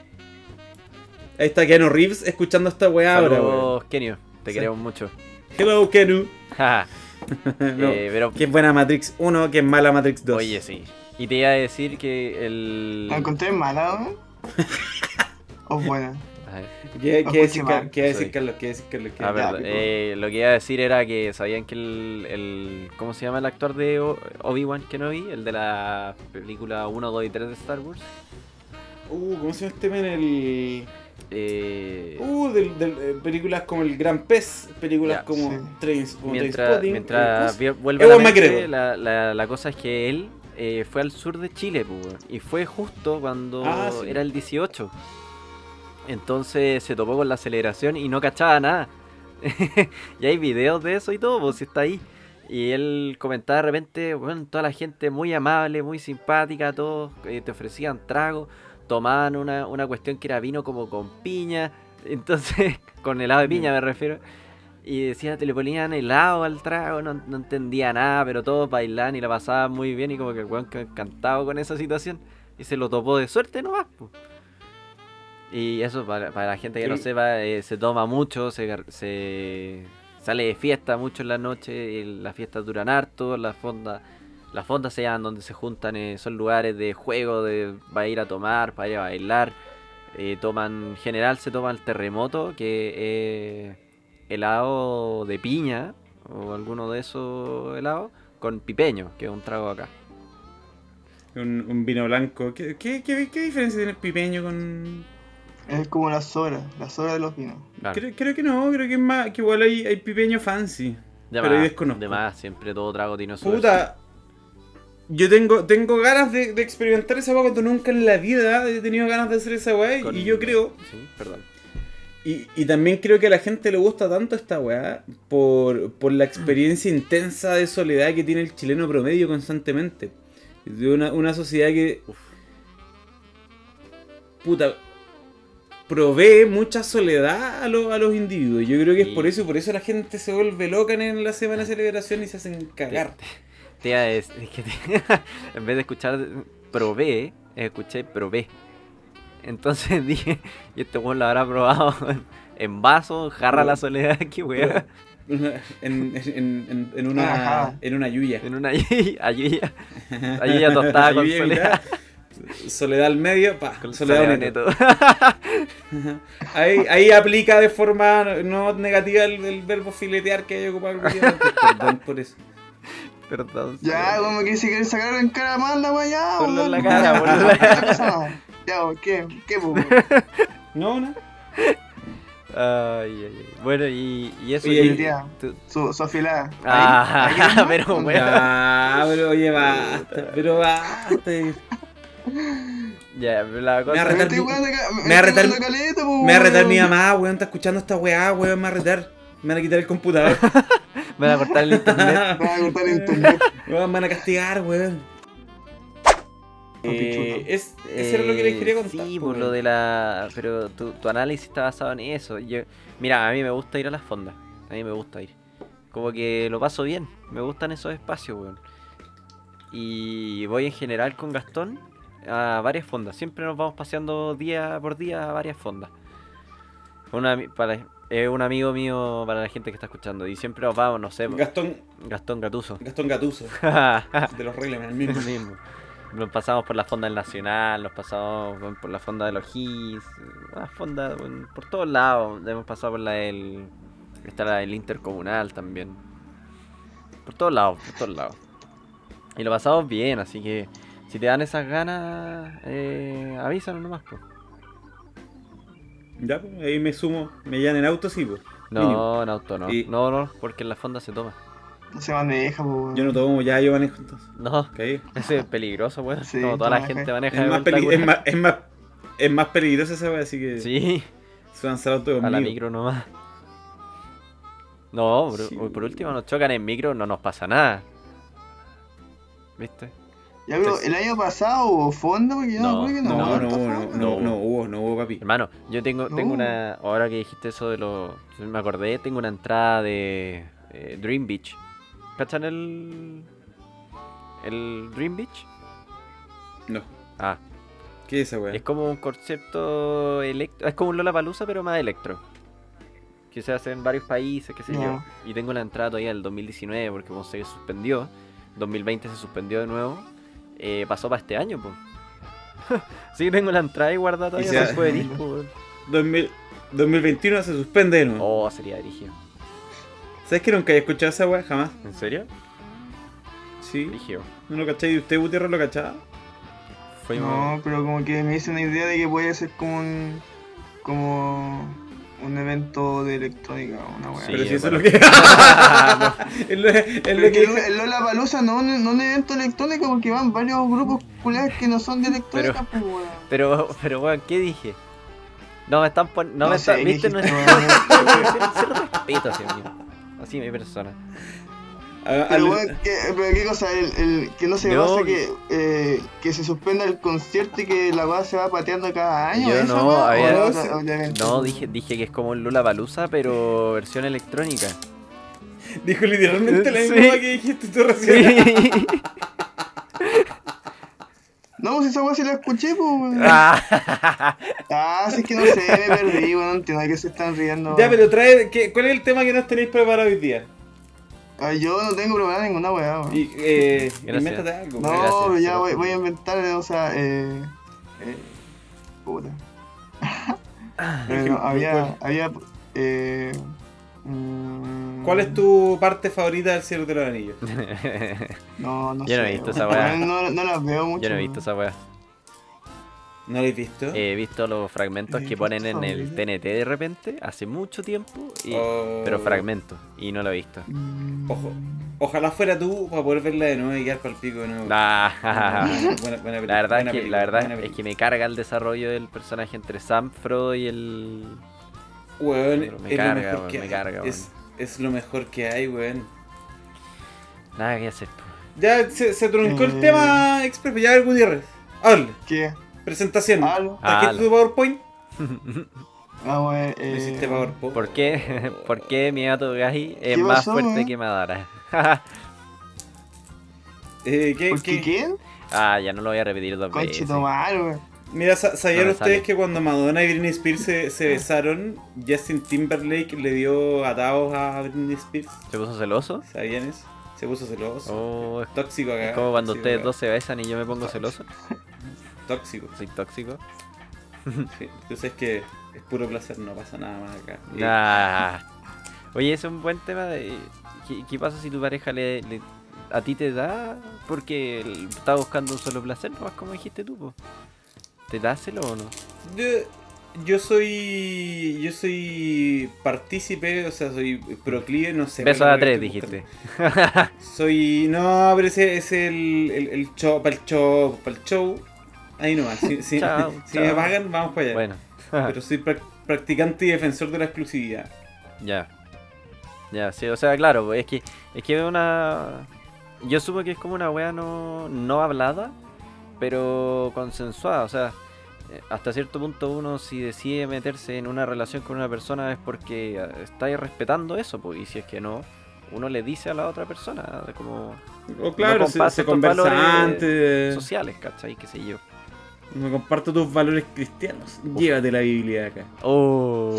Ahí está Keanu Reeves escuchando esta weá ahora. Saludos, Kenio, te Sí. queremos mucho. Hello, Keanu. Ja, No, eh, pero, Que es buena Matrix 1, que es mala Matrix 2. oye, sí. Y te iba a decir que el... ¿La encontré mala, ¿no? ¿O buena? A ver, ¿Qué, qué decir, qué decir. Carlos? ¿Qué decir Carlos? ¿Qué- Ah, Ya. Eh, lo que iba a decir era que sabían que el, el ¿cómo se llama el actor de Obi-Wan Kenobi? El de la película 1, 2 y 3 de Star Wars. Uh, ¿cómo se llama este men? El... Eh, Uh, del, del- eh, películas como El Gran Pez, películas Ya, como sí. Trains, como mientras Trainspotting, mientras vuelve a mente, la, la, la cosa es que él eh, fue al sur de Chile pues, y fue justo cuando Ah, sí. era el 18. Entonces se topó con la celebración y no cachaba nada. y hay videos de eso y todo, pues si está ahí. Y él comentaba de repente, bueno, toda la gente muy amable, muy simpática, todos eh, te ofrecían trago, tomaban una, una cuestión que era vino como con piña, entonces, con helado de piña me refiero. Y decía, te le ponían helado al trago, no, no entendía nada, pero todos bailaban y la pasaban muy bien y como que el weón encantado con esa situación. Y se lo topó de suerte nomás. po. Y eso, para, para la gente que no sepa, eh, se toma mucho, se, se sale de fiesta mucho en la noche, y las fiestas duran harto, las fondas, las fondas se llaman donde se juntan, eh, son lugares de juego, de para ir a tomar, para ir a bailar. Eh, toman, en general se toma el terremoto, que es helado de piña, o alguno de esos helados, con pipeño, que es un trago acá. Un, un vino blanco. ¿Qué, qué, qué, qué diferencia tiene el pipeño con.? Es como la sobra, la sobra de los vinos. Claro. Creo, creo que no, creo que es más. Que igual hay, hay pipeño fancy. De pero ahí más, desconozco. de más, siempre todo trago tiene su Puta. Yo tengo, tengo ganas de, de experimentar esa weá cuando nunca en la vida he tenido ganas de hacer esa weá. Con- Y yo creo. Sí, perdón. Y, y también creo que a la gente le gusta tanto esta weá por, por la experiencia intensa de soledad que tiene el chileno promedio constantemente. De una, una sociedad que. Uf. Puta. Provee mucha soledad a, lo- a los individuos. Yo creo que es por eso, y por eso la gente se vuelve loca en la semana de celebración y se hacen cagar. Te te- en vez de escuchar probé, escuché probé. Entonces dije, y este weón lo habrá probado en vaso, jarra la soledad, qué weá. Una- en, en, en, en una Ajá. en una yuya. En una ayuya, ayuya tostada con soledad. Soledad al medio, pa, Con soledad, soledad neto. neto. Ahí, ahí aplica de forma no negativa el, el verbo filetear que hay ocupado. Perdón por eso. Perdón. Ya, como que si quieres sacar en cara weá, ya, Ponlo en la weón. cara, ponlo en la Ya, Ya, weón, ¿qué? ¿Qué? No, no. Ay, ay, ay. Bueno, y, y eso. Oye, y- el día. tú- Su, su afilada. Ah, pero bueno. Ya, pero oye, basta. Pero basta. Ya, pero la Me cosa. va a Me retar mi- acá- me va a retar- Me va a retar mi mamá, weón. Está escuchando esta weá, weón. Me va a retar. Me van a quitar el computador. Me van a cortar el internet. Me va a cortar el internet. Weón, me van a castigar, weón. Eh, es, eso era lo que les quería contar. Sí, pues, por lo de la. Pero tu, tu análisis está basado en eso. Yo... Mira, a mí me gusta ir a las fondas. A mí me gusta ir. Como que lo paso bien. Me gustan esos espacios, weón. Y voy en general con Gastón a varias fondas. Siempre nos vamos paseando día por día a varias fondas. Una, ami- para, es un amigo mío para la gente que está escuchando. Y siempre nos vamos, no sé. Gastón, Gastón Gatuso. Gastón Gatuso, de los reglas, el El mismo. Nos pasamos por la fonda del Nacional, nos pasamos bueno, por la fonda de los Gis, una fonda bueno, por todos lados. Hemos pasado por la del. Está la del Intercomunal también. Por todos lados, por todos lados. Y lo pasamos bien, así que si te dan esas ganas, eh, avísanos nomás. pues. Ya, ahí me sumo, me llevan en auto, sí, pues. Mínimo. No, en auto no. Y- No, no, porque en la fonda se toma. No se maneja, po, weón. Yo no tomo, ya yo manejo entonces. No, ¿Cachai? ese es peligroso, weón. Sí, Como toda la gente maneja Es más, vuelta es, más, es, más, es más peligrosa esa wea, así que Sí. suban al auto A la conmigo. micro nomás. No, por, Sí, por último nos chocan en micro, no nos pasa nada. ¿Viste? Ya, pero el año pasado hubo fonda, porque yo no, No, No, no. no, hubo no, no, fonda. no, no hubo, no hubo, papi. Hermano, yo tengo, tengo No. una. Ahora que dijiste eso de los. Me acordé, tengo una entrada de eh, Dream Beach. ¿Cachan el. el Dream Beach? No. Ah, ¿Qué es esa wea? es como un concepto electro. Es como un Lollapalooza, pero más electro. Que se hace en varios países, qué sé yo. Y tengo la entrada todavía del 2019, porque como se suspendió. 2020 se suspendió de nuevo. eh, pasó para este año, pues. sí, tengo la entrada ahí guardada todavía, se- se puede ir, po. 2000 2021 se suspende de nuevo. Oh, sería dirigido. ¿Sabes que nunca he escuchado esa wea? Jamás. ¿En serio? Sí. Dirigido. ¿No lo cacháis? ¿Y usted, Gutiérrez, lo cachaba? Fuimos. No, pero como que me hice una idea de que puede ser como un. como. un evento de electrónica, una weá. Sí, Pero si eso es bueno. lo que. es lo, es Pero lo es que que el- el Lollapalooza no es un, no es un evento electrónico porque van varios grupos culiados que no son de electrónica, pues weón. Pero, pero, weón, ¿qué dije? No me están poniendo. No, No me sé, están. ¿qué ¿Viste? No. Así mi persona. a- Pero, al- ¿qué, pero qué cosa, el, el- que no se No, basa que- que, eh, que se suspenda el concierto y que la weá se va pateando cada año. Yo ¿esa no, weá? a ¿O ver. es otra- otra evento? No, dije, dije que es como un Lula Palusa, pero versión electrónica. Dijo literalmente la misma Sí. que dijiste tú recién. Sí. No, pues esa weá sí la escuché, pues weón. Ah. Ah, sí es que no sé, me perdí, weón, no entiendo de qué se están riendo. Ya, pero trae. ¿qué- ¿Cuál es el tema que nos tenéis preparado hoy día? Ay, yo no tengo preparada ninguna weá, weón. Y, eh, invéntate algo. No, Gracias, pero ya voy, voy a inventar, o sea, eh. eh puta. Pero no, había. había eh, ¿Cuál es tu parte favorita del Cielo de los Anillos? No, no Yo no he visto esa weá. No, no las veo mucho. Yo no he visto esa wea. ¿No lo habéis visto? He visto los fragmentos que ponen en el. TNT de repente, hace mucho tiempo, y- Oh. pero fragmentos, y no lo he visto. Mm, Ojo. Ojalá fuera tú para poder verla de nuevo y quedar para el pico de nuevo. Nah. Buena- buena peli- La verdad, buena es que, película, la verdad buena es película. que me carga el desarrollo del personaje entre Sam, Frodo y el... Weón, Pero me es carga, lo mejor que me carga, es lo mejor que hay, weón. Nada que hacer. po. Ya se, se truncó el Eh. tema express, ya Gutiérrez. Hable. ¿Qué? Presentación. Halo. ¿Trajiste Halo. tu PowerPoint? No Eh, hiciste PowerPoint. ¿Por qué? ¿Por qué mi gato Gai es ¿Qué más pasó, fuerte que Madara? Eh, ¿qué, ¿Por qué qué? quién? ah, ya no lo voy a repetir dos veces. Conchito mal, weón. Mira, sa- ¿sabían No ustedes que cuando Madonna y Britney Spears se, se besaron, Justin Timberlake le dio atados a Britney Spears? ¿Se puso celoso? ¿Sabían eso? Se puso celoso. Oh, es Tóxico acá. como cuando ustedes acá. dos se besan y yo me pongo celoso. Tóxico. Soy tóxico. Sí, tú sabes que es puro placer, no pasa nada más acá. Nah. Oye, es un buen tema de... ¿Qué, qué pasa si tu pareja le, le- a ti te da porque está buscando un solo placer, nomás como dijiste tú, po? ¿Te da celo o no? Yo, yo soy. Yo soy partícipe, o sea, soy proclive, no sé. Cuál a tres, dijiste. Soy. No, pero ese es el, el, el show, para el show, para el show. Ahí nomás. Si, si, Chao, si me pagan, vamos para allá. Bueno, Pero soy prac- practicante y defensor de la exclusividad. ya. Ya, sí, o sea, claro, es que es que una... Yo supo que es como una wea no, no hablada, pero consensuada, o sea, eh, hasta cierto punto uno si decide meterse en una relación con una persona es porque eh, está respetando eso, pues, y si es que no, uno le dice a la otra persona, como O claro, se, se conversa valores antes. sociales, ¿cachai? ¿Qué sé yo? No comparto tus valores cristianos. Llévate la Biblia acá. Oh.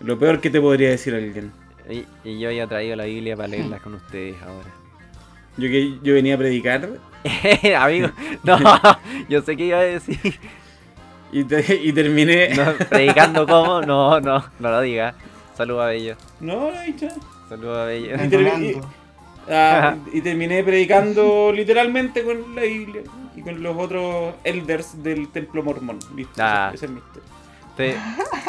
Lo peor que te podría decir alguien. y, y yo había traído la Biblia para leerla con ustedes ahora. Yo que yo venía a predicar Amigo, no, yo sé que iba a decir. y, te- y terminé. No, predicando como, no, no, no lo diga. Saludos a Bello. No, no, ya. Saludos a Bello. Y termi-. Ah, y terminé predicando literalmente con la Biblia y con los otros elders del templo mormón. Listo, Ah. ese- ese es mi historia. Ustedes,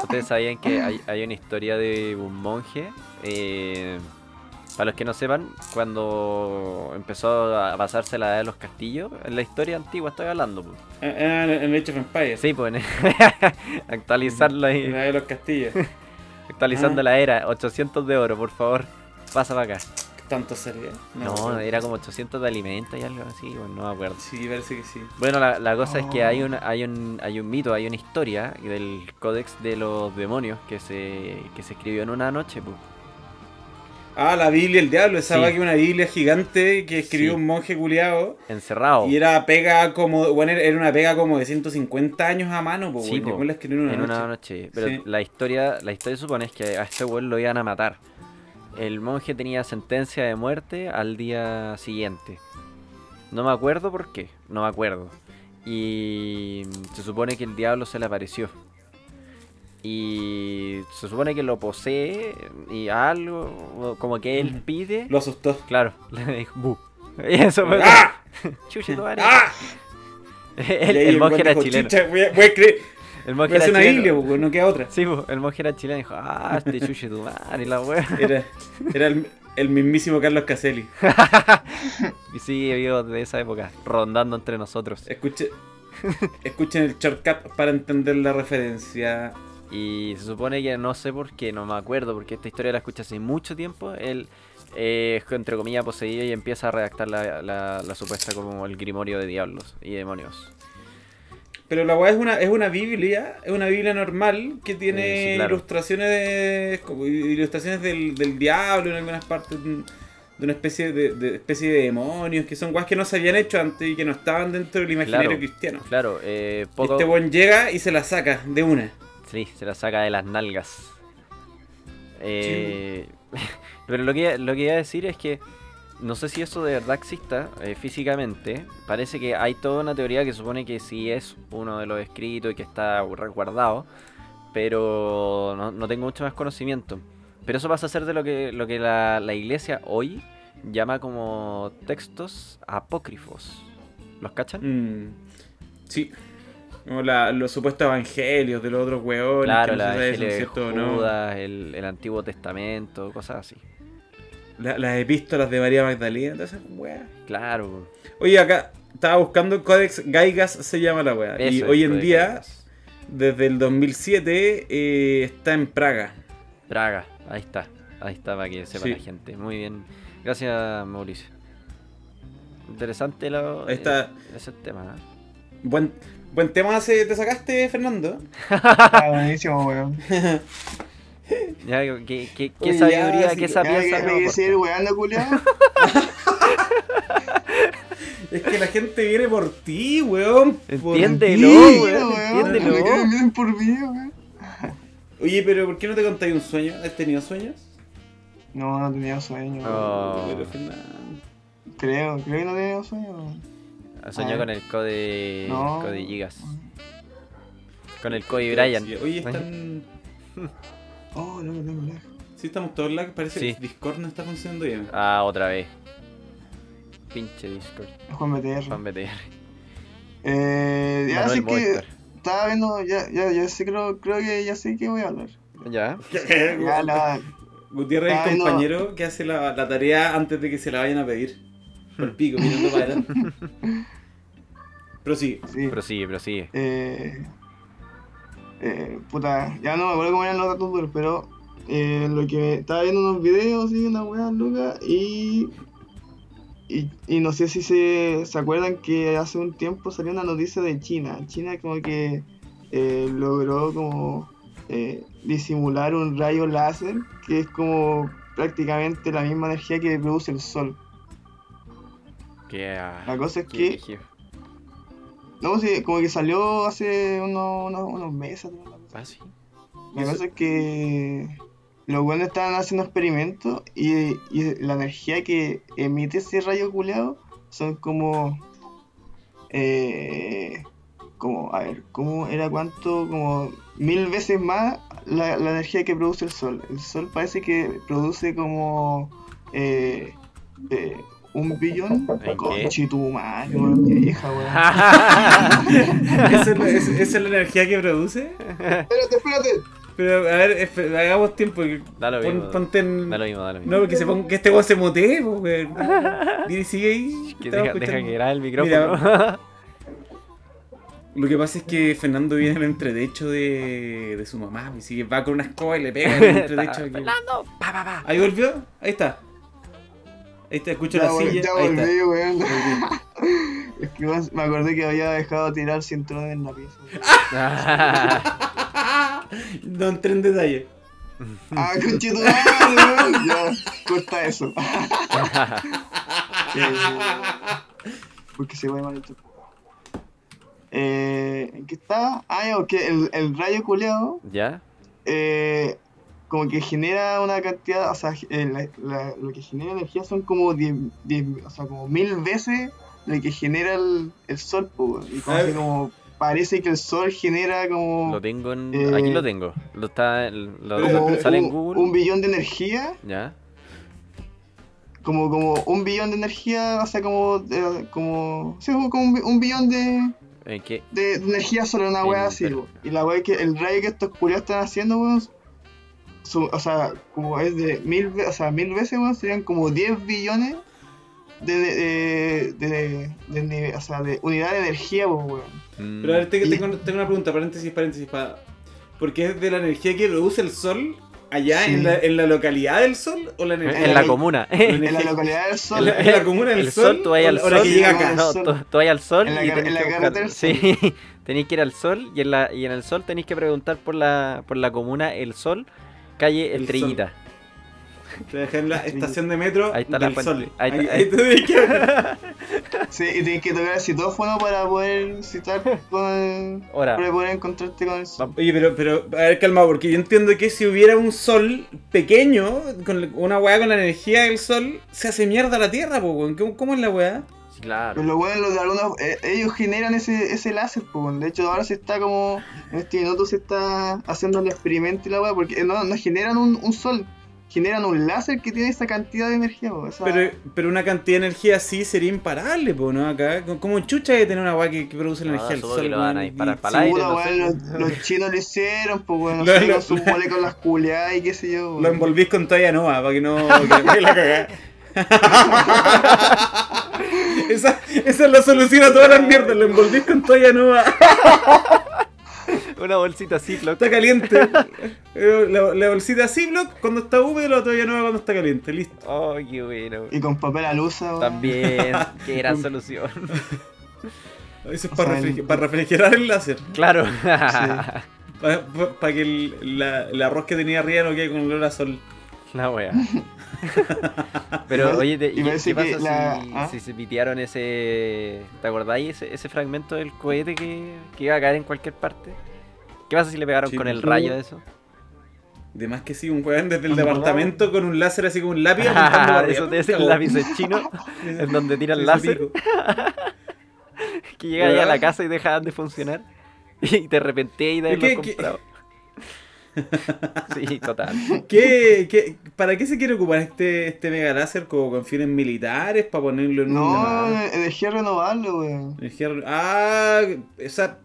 ustedes sabían que hay, hay una historia de un monje. eh, para los que no sepan, cuando empezó a pasarse la edad de los castillos, en la historia antigua estoy hablando. pues. Ah, En, en Age of Empires. Sí, pues actualizarlo ahí. La de los castillos. Actualizando Ah. la era, 800 de oro, por favor. Pasa para acá. ¿Tanto sería? No, era como 800 de alimentos y algo así, bueno, no me acuerdo. Sí, parece que sí. Bueno, la, la cosa es que Oh. hay, una, hay, un, hay un mito, hay una historia del Códex de los Demonios que se, que se escribió en una noche. Pues. Ah, la Biblia del Diablo. Esa Sí. va que una Biblia gigante que escribió Sí. un monje culiado. Encerrado Y era pega como. Bueno, era una pega como de 150 años a mano, pues, Sí, po. La escribió en una en noche. una noche. Pero Sí. la historia la historia supone es que a este güey lo iban a matar. El monje tenía sentencia de muerte al día siguiente. No me acuerdo por qué, no me acuerdo. Y se supone que el diablo se le apareció. Y se supone que lo posee y algo, como que él pide. Lo asustó. Claro, le dijo, "Bu". Y eso fue. ¡Ah! Madre. ¡Ah! El, el monje era dijo, chileno. "Chucha, voy a, voy a escribir- El monje era una chileno. No queda otra. Sí, po, el monje era chileno y dijo, ah, este chuche tu madre, la wea. Era, era el, el mismísimo Carlos Caselli. Y sigue vivo de esa época, rondando entre nosotros. Escuche, escuchen el shortcut para entender la referencia. Y se supone que no sé por qué, no me acuerdo, porque esta historia la escuché hace mucho tiempo. Él eh, es entre comillas poseído y empieza a redactar la, la, la supuesta como el grimorio de diablos y demonios. Pero la weá es una, es una Biblia, es una Biblia normal que tiene Eh, sí, claro. ilustraciones de. como ilustraciones del, del diablo en algunas partes de una especie de, de- especie de demonios, que son weas que no se habían hecho antes y que no estaban dentro del imaginario Claro. cristiano. Claro, eh, poco... Este buen llega y se la saca de una. Sí, se la saca de las nalgas. Eh, pero lo que, lo que iba a decir es que no sé si eso de verdad exista eh, físicamente. Parece que hay toda una teoría que supone que sí es uno de los escritos y que está resguardado. Pero no, no tengo mucho más conocimiento. Pero eso pasa a ser de lo que, lo que la, la iglesia hoy llama como textos apócrifos. ¿Los cachan? Mm, sí. Como la- los supuestos evangelios de los otros weones. Claro, que no la se sabe si son Evangelio de no. Judas, el, el Antiguo Testamento, cosas así. La- las epístolas de María Magdalena, esas weas. Claro. Oye, acá estaba buscando el Codex Gaigas, se llama la wea. y eso hoy en día, Gaigas. desde el 2007, eh, está en Praga. Praga, ahí está. Ahí está para que sepa Sí. la gente. Muy bien. Gracias, Mauricio. Interesante lo, Ahí está. eh, ese tema. ¿eh? Buen, buen tema se- te sacaste, Fernando. Ah, buenísimo, weón. Ya, ¿Qué, qué, qué sabiduría, qué me que seguir aporta? weando, culiao. Es que la gente viene por ti, weón. Por Entiéndelo, ti. weón, entiéndelo. Por mí, weón. Oye, pero ¿por qué no te contáis un sueño? ¿Has tenido sueños? No, no tenía sueño. weón. Oh. Creo, creo que no tenía sueño. Weón. Soñó con el code, No. code Gigas. Con el Cody Bryant. Sí, Oye, están. Oh, no, no, no. Sí, estamos todos lag. Parece Sí. que Discord no está funcionando bien. Ah, otra vez. Pinche Discord. Juan BTR. Juan BTR. Eh, ya Manuel sé que estaba viendo, ya, ya, ya sé, creo, creo que ya sé que voy a hablar. Ya. Ya, la, Gutiérrez es el no. compañero que hace la, la tarea antes de que se la vayan a pedir. Por el pico, mirando para adelante. Pero sí, sí. Prosigue, prosigue. Eh, eh, puta, ya no me acuerdo cómo eran los datos duros, pero eh, lo que estaba viendo unos videos y una weá loca y y, y no sé si se, se acuerdan que hace un tiempo salió una noticia de China. China como que eh, logró como eh, disimular un rayo láser que es como prácticamente la misma energía que produce el sol. La cosa es qué que, no sé, como que salió hace unos, unos, unos meses. atrás, la cosa. Ah, sí. La cosa es que los buenos estaban haciendo experimentos y, y la energía que emite ese rayo culeado son como. Eh, como, a ver, ¿cómo era cuánto? Como mil veces más la, la energía que produce el sol. El sol parece que produce como. Eh, eh, un billón. Conchetumare, weón, vieja, weón. ¿Esa es, esa es la energía que produce? Espérate, espérate. Pero a ver, hagamos tiempo. Da lo pon- mismo. ponte en- Da lo mismo, da lo mismo. No, porque se ponga, que este weón se pues, weón. Y sigue ahí. Que deja, deja escuchando. que grabe el micrófono. Lo que pasa es que Fernando viene en el entretecho de, de su mamá. Y sigue, va con una escoba y le pega en el entretecho. aquí. Fernando, pa, pa, pa. Ahí volvió. Ahí está. Ahí está, escucho Ya, la silla. ya Ahí está. volví, weón. Volví. Es que weón, me acordé que había dejado tirar cinturón en la pieza. No entré en detalle. Ah, conchetumare, weón. Ya, corta eso. Porque se va a mal Eh, ¿En qué estaba? Ah, ya, que el, el rayo culeado ¿Ya? eh, como que genera una cantidad, o sea, eh, la- la- lo que genera energía son como 10, 10, o sea, como mil veces lo que genera el, el sol, y como, ver. como parece que el sol genera como, Lo tengo en... Eh, Aquí lo tengo. Lo está... Lo, como sale en un, Google. un billón de energía, ¿Ya? como, como un billón de energía, o sea, como, eh, como, sí, como un, bi- un billón de, ¿En qué? de, de energía sobre una En- wea así, y la wea es que el rayo que estos culiados están haciendo, weón, su- o sea, como es de mil, o sea, mil veces, serían como 10 billones de, de, de, de- de nive- o sea, de unidad de energía, weón. Mm, Pero a ver, te- Y- tengo, tengo una pregunta, paréntesis, paréntesis, para... Porque es de la energía que produce el sol allá Sí. en, la, en la localidad del sol o la energía En la comuna. En la localidad del En sol, la- en la comuna del el sol, tú vas al o- o la sol. que llega no, acá. el No, sol. tú, tú vas al sol En la y car- tenés en la que buscar. carretera del Sí, tenéis que ir al sol y en, la, y en el sol tenéis que preguntar por la, por la comuna El Sol, calle El Estrellita. Te dejé en la estación de metro Ahí está del sol. Ahí Ahí, está- ahí ahí- te tenés que ver. sí, y tienes que tocar el citófono para poder citar con Ahora, para poder encontrarte con el sol. Oye, pero, pero, a ver, calmado, porque yo entiendo que si hubiera un sol pequeño, con una weá con la energía del sol, se hace mierda la Tierra, po. ¿Cómo, cómo es la weá? Claro. Pero lo bueno, los de algunos, eh, ellos generan ese, ese láser, pues. De hecho, ahora se está como. En este minuto se está haciendo el experimento y la weá, porque no, no generan un, un sol, generan un láser que tiene esa cantidad de energía, po, esa- Pero, pero una cantidad de energía así sería imparable, po, ¿no? Acá, ¿cómo chucha de tener una weá que, que produce la No, energía del sol? que lo van a disparar Y- para el aire. No sé. los, los chinos lo hicieron, pues, weón, no sé, con sus moléculas culeadas y qué sé yo. Lo envolvís con toalla nova para que no que que la cagá. esa, esa es la solución a todas las mierdas, lo envolvís con toalla nova. Una bolsita Ziploc. Está caliente. Eh, La, la bolsita Ziploc cuando está húmedo, la toalla nueva cuando está caliente. Listo. Oh, qué bueno. Y con papel alusa. También, qué gran solución. Eso es para, sea, refri- el- para refrigerar el láser. Claro. Para que el, la- el arroz que tenía arriba no quede con olor a sol. La wea. Pero oye, te- y ¿y parece ¿qué pasa que la- si, ¿ah? si se pitearon ese... ¿Te acordáis ese, ese fragmento del cohete que, que iba a caer en cualquier parte? ¿Qué pasa si le pegaron Sí, con el tú- rayo de eso? De más que sí, un weón desde el departamento con un láser así como un lápiz. eso debe ser el lápiz chino, en donde tiran láser, que llega ahí a la casa y dejaban de funcionar. Y te arrepentías de ¿Y qué- haberlo comprado. Sí, total. ¿Qué, qué, ¿Para qué se quiere ocupar este, este mega láser? ¿Como con fines militares? ¿Para ponerlo en No, una... energía renovable, weón. energía- Ah, esa...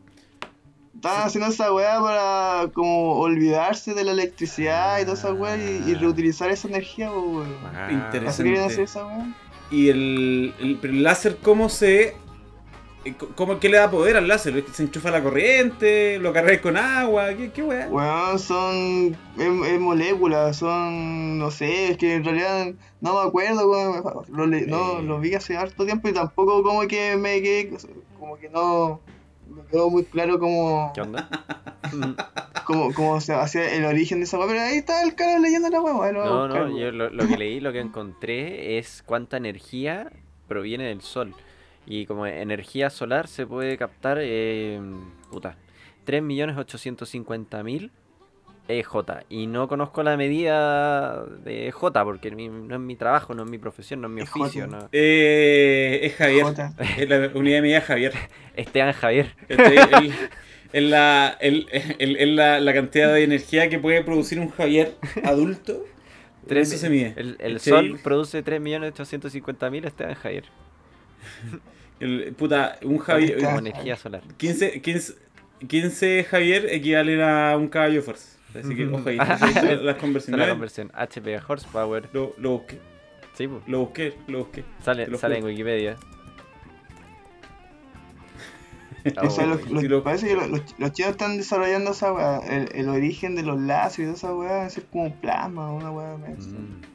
Estaban haciendo esa weá para como olvidarse de la electricidad y toda esa weá y, y reutilizar esa energía, weón. Interesante. ¿Así querían hacer esa weá? Y el, el, pero el láser, ¿cómo se eh, ¿Cómo que le da poder al láser? ¿Se enchufa la corriente? ¿Lo cargáis con agua? ¿Qué, qué weá? Weón, son. Es, es moléculas, son. No sé, es que en realidad no me acuerdo, weón. Lo, le- no, Eh. lo vi hace harto tiempo y tampoco como que me quedé. Como que no. Me quedó muy claro como. ¿Qué onda? Como, como se hacía el origen de esa weá. Pero ahí está el cara leyendo la weá. No, no, yo lo, lo que leí, lo que encontré es cuánta energía proviene del sol. Y como energía solar se puede captar, eh, puta, 3.850.000 EJ. Y no conozco la medida de EJ porque mi- no es mi trabajo, no es mi profesión, no es mi EJ. oficio. No. Eh, es Javier. Es la unidad de medida Javier. Esteban Javier. ¿cachai? El- el- la, el- el- el- la, la cantidad de energía que puede producir un Javier adulto. Tres eso se mi- mide. El, el ¿cachai? sol produce 3.850.000 Esteban Javier. El- puta, un Javier. Como energía solar. 15, 15, 15 Javier equivalen a un caballo de fuerza. Así que, ojo ahí, Ah, las- las Esa es la conversiones. conversión. HP horsepower. Lo, lo busqué, Sí, pues. lo busqué, lo busqué. Sale, lo sale en. Wikipedia. O sea, los- los- lo- parece que los, chinos están desarrollando esa weá. El, el origen de los láseres y toda esa weá. Ser como un plasma, una weá. mm.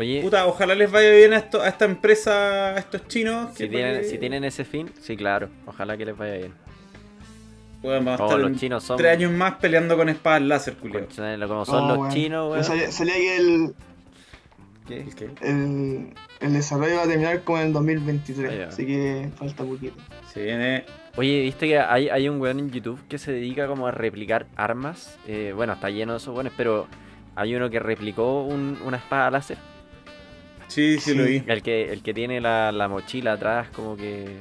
Oye, Puta, ojalá les vaya bien a, esto, a esta empresa, a estos chinos. si que tienen, si tienen ese fin, sí, claro. Ojalá que les vaya bien. Weón, vamos a Oh, estar los chinos son. tres años más peleando con espadas láser. Concha, Como son Oh, los weón. chinos, weón. Salía, salía que el, ¿Qué? el, el desarrollo va a terminar como en el 2023. Ah, ya. Así que falta poquito. Se viene. Oye, ¿viste que hay, hay un weón en YouTube que se dedica como a replicar armas? Eh, bueno, está lleno de esos weones, pero hay uno que replicó un- una espada láser. Sí, sí, lo vi. El que, el que tiene la, la mochila atrás, como que,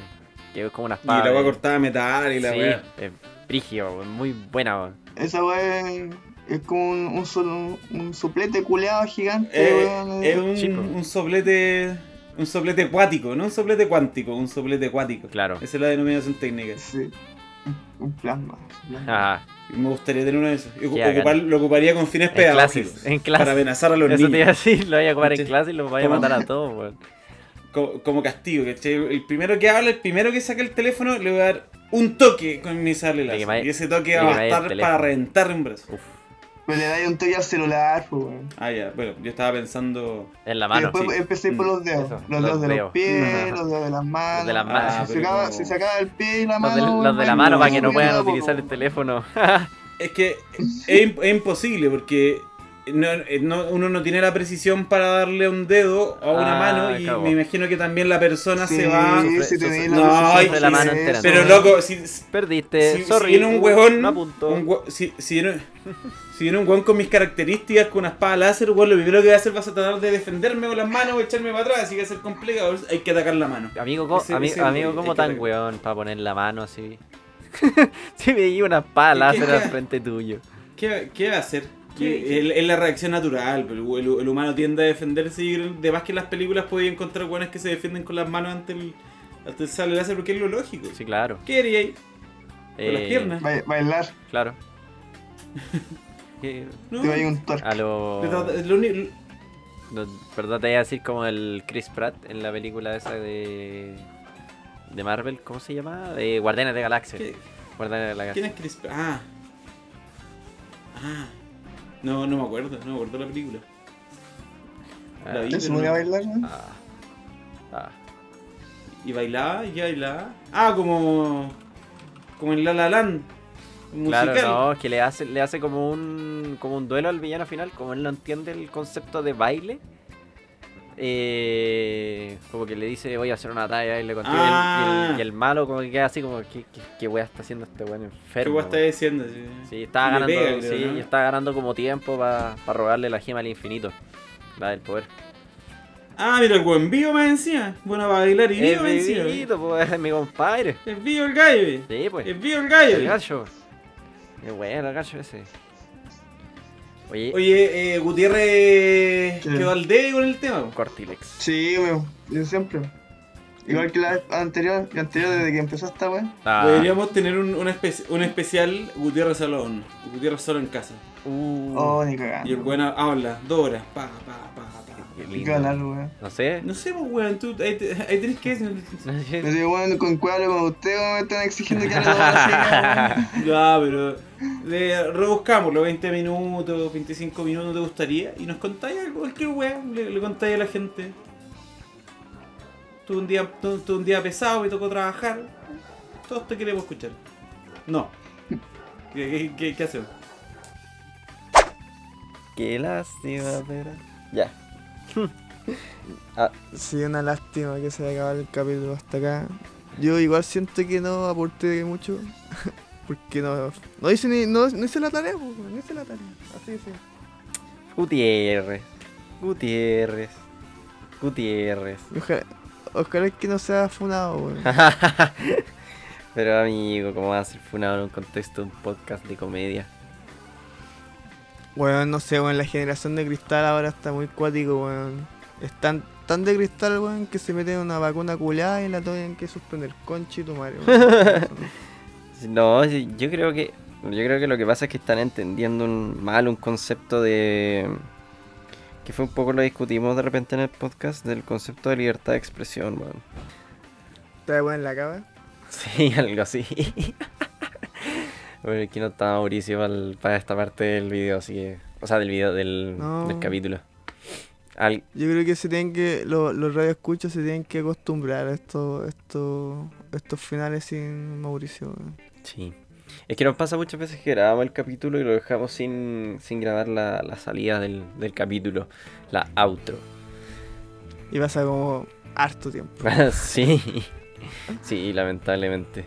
que es como una Y espada. la weá de- cortada de metal y la sí, weá. es brígido, muy buena, weón. Esa weá es, como un, un, sol- un suplete culeado gigante. Eh, weón, es eh. un, Sí, un soplete. Un soplete acuático, no un soplete cuántico, un soplete acuático. Claro. Esa es la denominación técnica. Sí. Un-. Ajá. Y me gustaría tener uno de esos. Ocupar- lo ocuparía con fines pedagógicos. en clases. Para amenazar a los Eso te iba a niños. decir, lo voy a ocupar en clase y los voy a matar a todos, weón. Como, como castigo, ¿cachai? El primero que habla, el primero que saque el teléfono, le voy a dar un toque con mi sable láser. Y ese toque va a teléfono. para reventarle un brazo. Uf, Pero le dais un toque al celular, pues, weón. Ah, ya, bueno, yo estaba pensando. en la Y mano. después sí. empecé por Mm, los dedos. eso, los los dedos de los pies, los dedos de las manos. de las Ah, manos. Ah, se pero acaba, como- si se acaba el pie y la Los mano. de, los de la mano para que no puedan utilizar el teléfono. Es que es imposible porque no- eh, no- uno no tiene la precisión para darle un dedo a una Ah, mano y me imagino que también la persona Sí, se va. Sufre- la No, mano entera, Pero loco, si, Perdiste, si, sorry. si viene un huevón, un si, si viene, si viene un huevón con mis características, con una espada láser, weón, lo primero que voy a hacer va a tratar de defenderme con las manos o echarme para atrás, así que va a ser complicado, hay que atacar la mano. Amigo, co- Ese- ami- ese amigo ¿cómo tan atacar. weón para poner la mano así? si me di una espada ¿Qué- láser al frente tuyo. ¿Qué, qué va a hacer? ¿Qué- Que Es, es la reacción natural, pero el, el humano tiende a defenderse y de más que en las películas podía encontrar hueones que se defienden con las manos ante el, ante el sable láser porque es lo lógico. Sí, claro. ¿Qué haría ahí? Con las Eh, piernas. Ba- Bailar, Claro. No, te a ir un torque. a lo, lo no, Perdón, te iba a decir como el Chris Pratt en la película esa de. de Marvel, ¿cómo se llama? De Guardianes de Galaxia. ¿qué- Guardianes de la ¿Quién Galaxia. es Chris Pratt? Ah. Ah. No, no me acuerdo, no me acuerdo la película. La vi, ¿Te pero se no- a bailar, no? Ah. Ah. Y bailaba, y ya bailaba. Ah, como. Como en La La Land. un Claro, musical. no, es que le hace, le hace como un como un duelo al villano final, como él no entiende el concepto de baile. Eh, como que le dice voy a hacer una talla contigo y el- y, Ah. el, y el malo como que queda así como ¿qué, qué, qué wea está haciendo este weón ¿Qué enfermo? estás weón?". diciendo? Sí, Sí, estaba Le ganando, pega, creo, sí, ¿no? y estaba ganando como tiempo para robarle la gema al infinito. La del poder. Ah, mira, el buen vivo más encima. Bueno, para bailar y Es vivo más encima. vivito, pues, es mi compadre. Es vivo el gallo. Sí, pues. Es vivo el gallo. El gacho. Qué bueno el gacho ese. Oye, Oye, eh, Gutiérrez ¿Qué? quedó al debe con el tema. Cortilex. Sí, weón. Yo siempre. Igual que la anterior, la anterior desde que empezó esta weá. Ah, Deberíamos tener un, una espe- un especial Gutiérrez Salón. Gutiérrez solo en casa. uh, Oh, ni Y el cagando. weón habla, dos horas. Pa, pa, pa, pa. Qué Qué lindo. ganar, weón. No sé. No sé, pues, weón, tú ahí, te- ahí tenés que. Me digo, weón, con cuál con usted, weón, me están exigiendo que hable así, Ya, pero. Le rebuscamos los 20 minutos, 25 minutos, ¿te gustaría? Y nos contáis algo, cualquier weón, le, le contáis a la gente. Tuve un día, tu- un día pesado, me tocó trabajar. Todos te queremos escuchar. No. ¿Qué, qué, qué- qué hacemos? Qué lástima, pero. Ya. Sí, una lástima que se haya acabado el capítulo hasta acá. Yo igual siento que no aporté mucho. Porque no, no hice ni, no, no hice la tarea, pues, no hice la tarea. Así sí. Gutiérrez. Gutiérrez. Gutiérrez. Ojalá, ojalá que no sea funado, weón. Pero amigo, ¿cómo va a ser funado en un contexto de un podcast de comedia? Weón, no sé, weón, la generación de cristal ahora está muy cuático, weón. Están tan de cristal, weón, que se meten una vacuna culada y la tienen que suspender. Conchi tu madre, weón. No, yo creo que yo creo que lo que pasa es que están entendiendo un, mal un concepto de que fue un poco lo discutimos de repente en el podcast del concepto de libertad de expresión, weón. ¿Está weón en la cama? Sí, algo así. Bueno, aquí no está Mauricio para esta parte del video, así que o sea, del video del, No. del capítulo. Al- Yo creo que se tienen que, lo- los radioescuchos se tienen que acostumbrar a estos, estos, estos finales sin Mauricio. Sí. Es que nos pasa muchas veces que grabamos el capítulo y lo dejamos sin, sin grabar la, la salida del, del capítulo, la outro. Y pasa como harto tiempo. sí, sí, lamentablemente.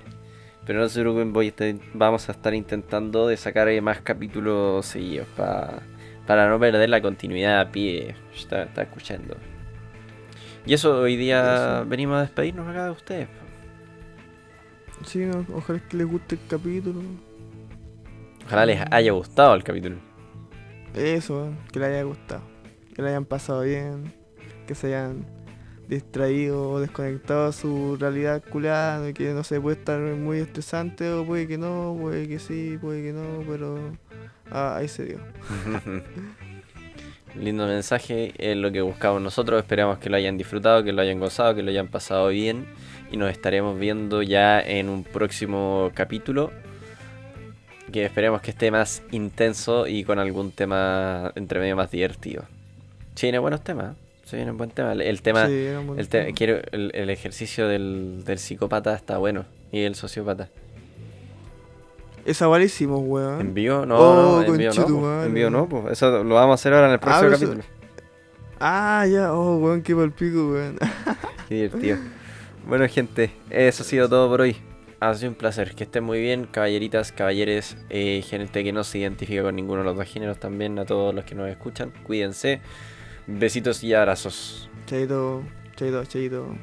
Pero no se preocupen, voy a estar- vamos a estar intentando de sacar eh, más capítulos seguidos pa- para no perder la continuidad a pie. Está, está escuchando. Y eso, hoy día Eso. venimos a despedirnos acá de ustedes. Sí, no, ojalá que les guste el capítulo. Ojalá les haya gustado el capítulo. Eso, que les haya gustado. Que le hayan pasado bien. Que se hayan distraído o desconectado a su realidad culada. Que no sé, puede estar muy estresante o puede que no, puede que sí, puede que no, pero ah, ahí se dio. Lindo mensaje, es lo que buscamos nosotros. Esperamos que lo hayan disfrutado, que lo hayan gozado, que lo hayan pasado bien. Y nos estaremos viendo ya en un próximo capítulo. Que esperemos que esté más intenso y con algún tema entre medio más divertido. Se vienen buenos temas. Se viene un buen tema. El, el tema, Sí, el, te- quiero, el, el ejercicio del, del psicópata está bueno. Y el sociópata. Esa hicimos, weón. ¿En vivo? No, Oh, no, en vivo no. po. conchetumare. En vivo no, po. Eso lo vamos a hacer ahora en el próximo pero eso- capítulo. Ah, ya, oh, weón, qué palpico, weón. Qué divertido. Bueno, gente, eso ha sido todo por hoy. Ha sido un placer. Que estén muy bien, caballeritas, caballeres, eh, gente que no se identifica con ninguno de los dos géneros también, a todos los que nos escuchan. Cuídense. Besitos y abrazos. Chaito, chaito, chaito.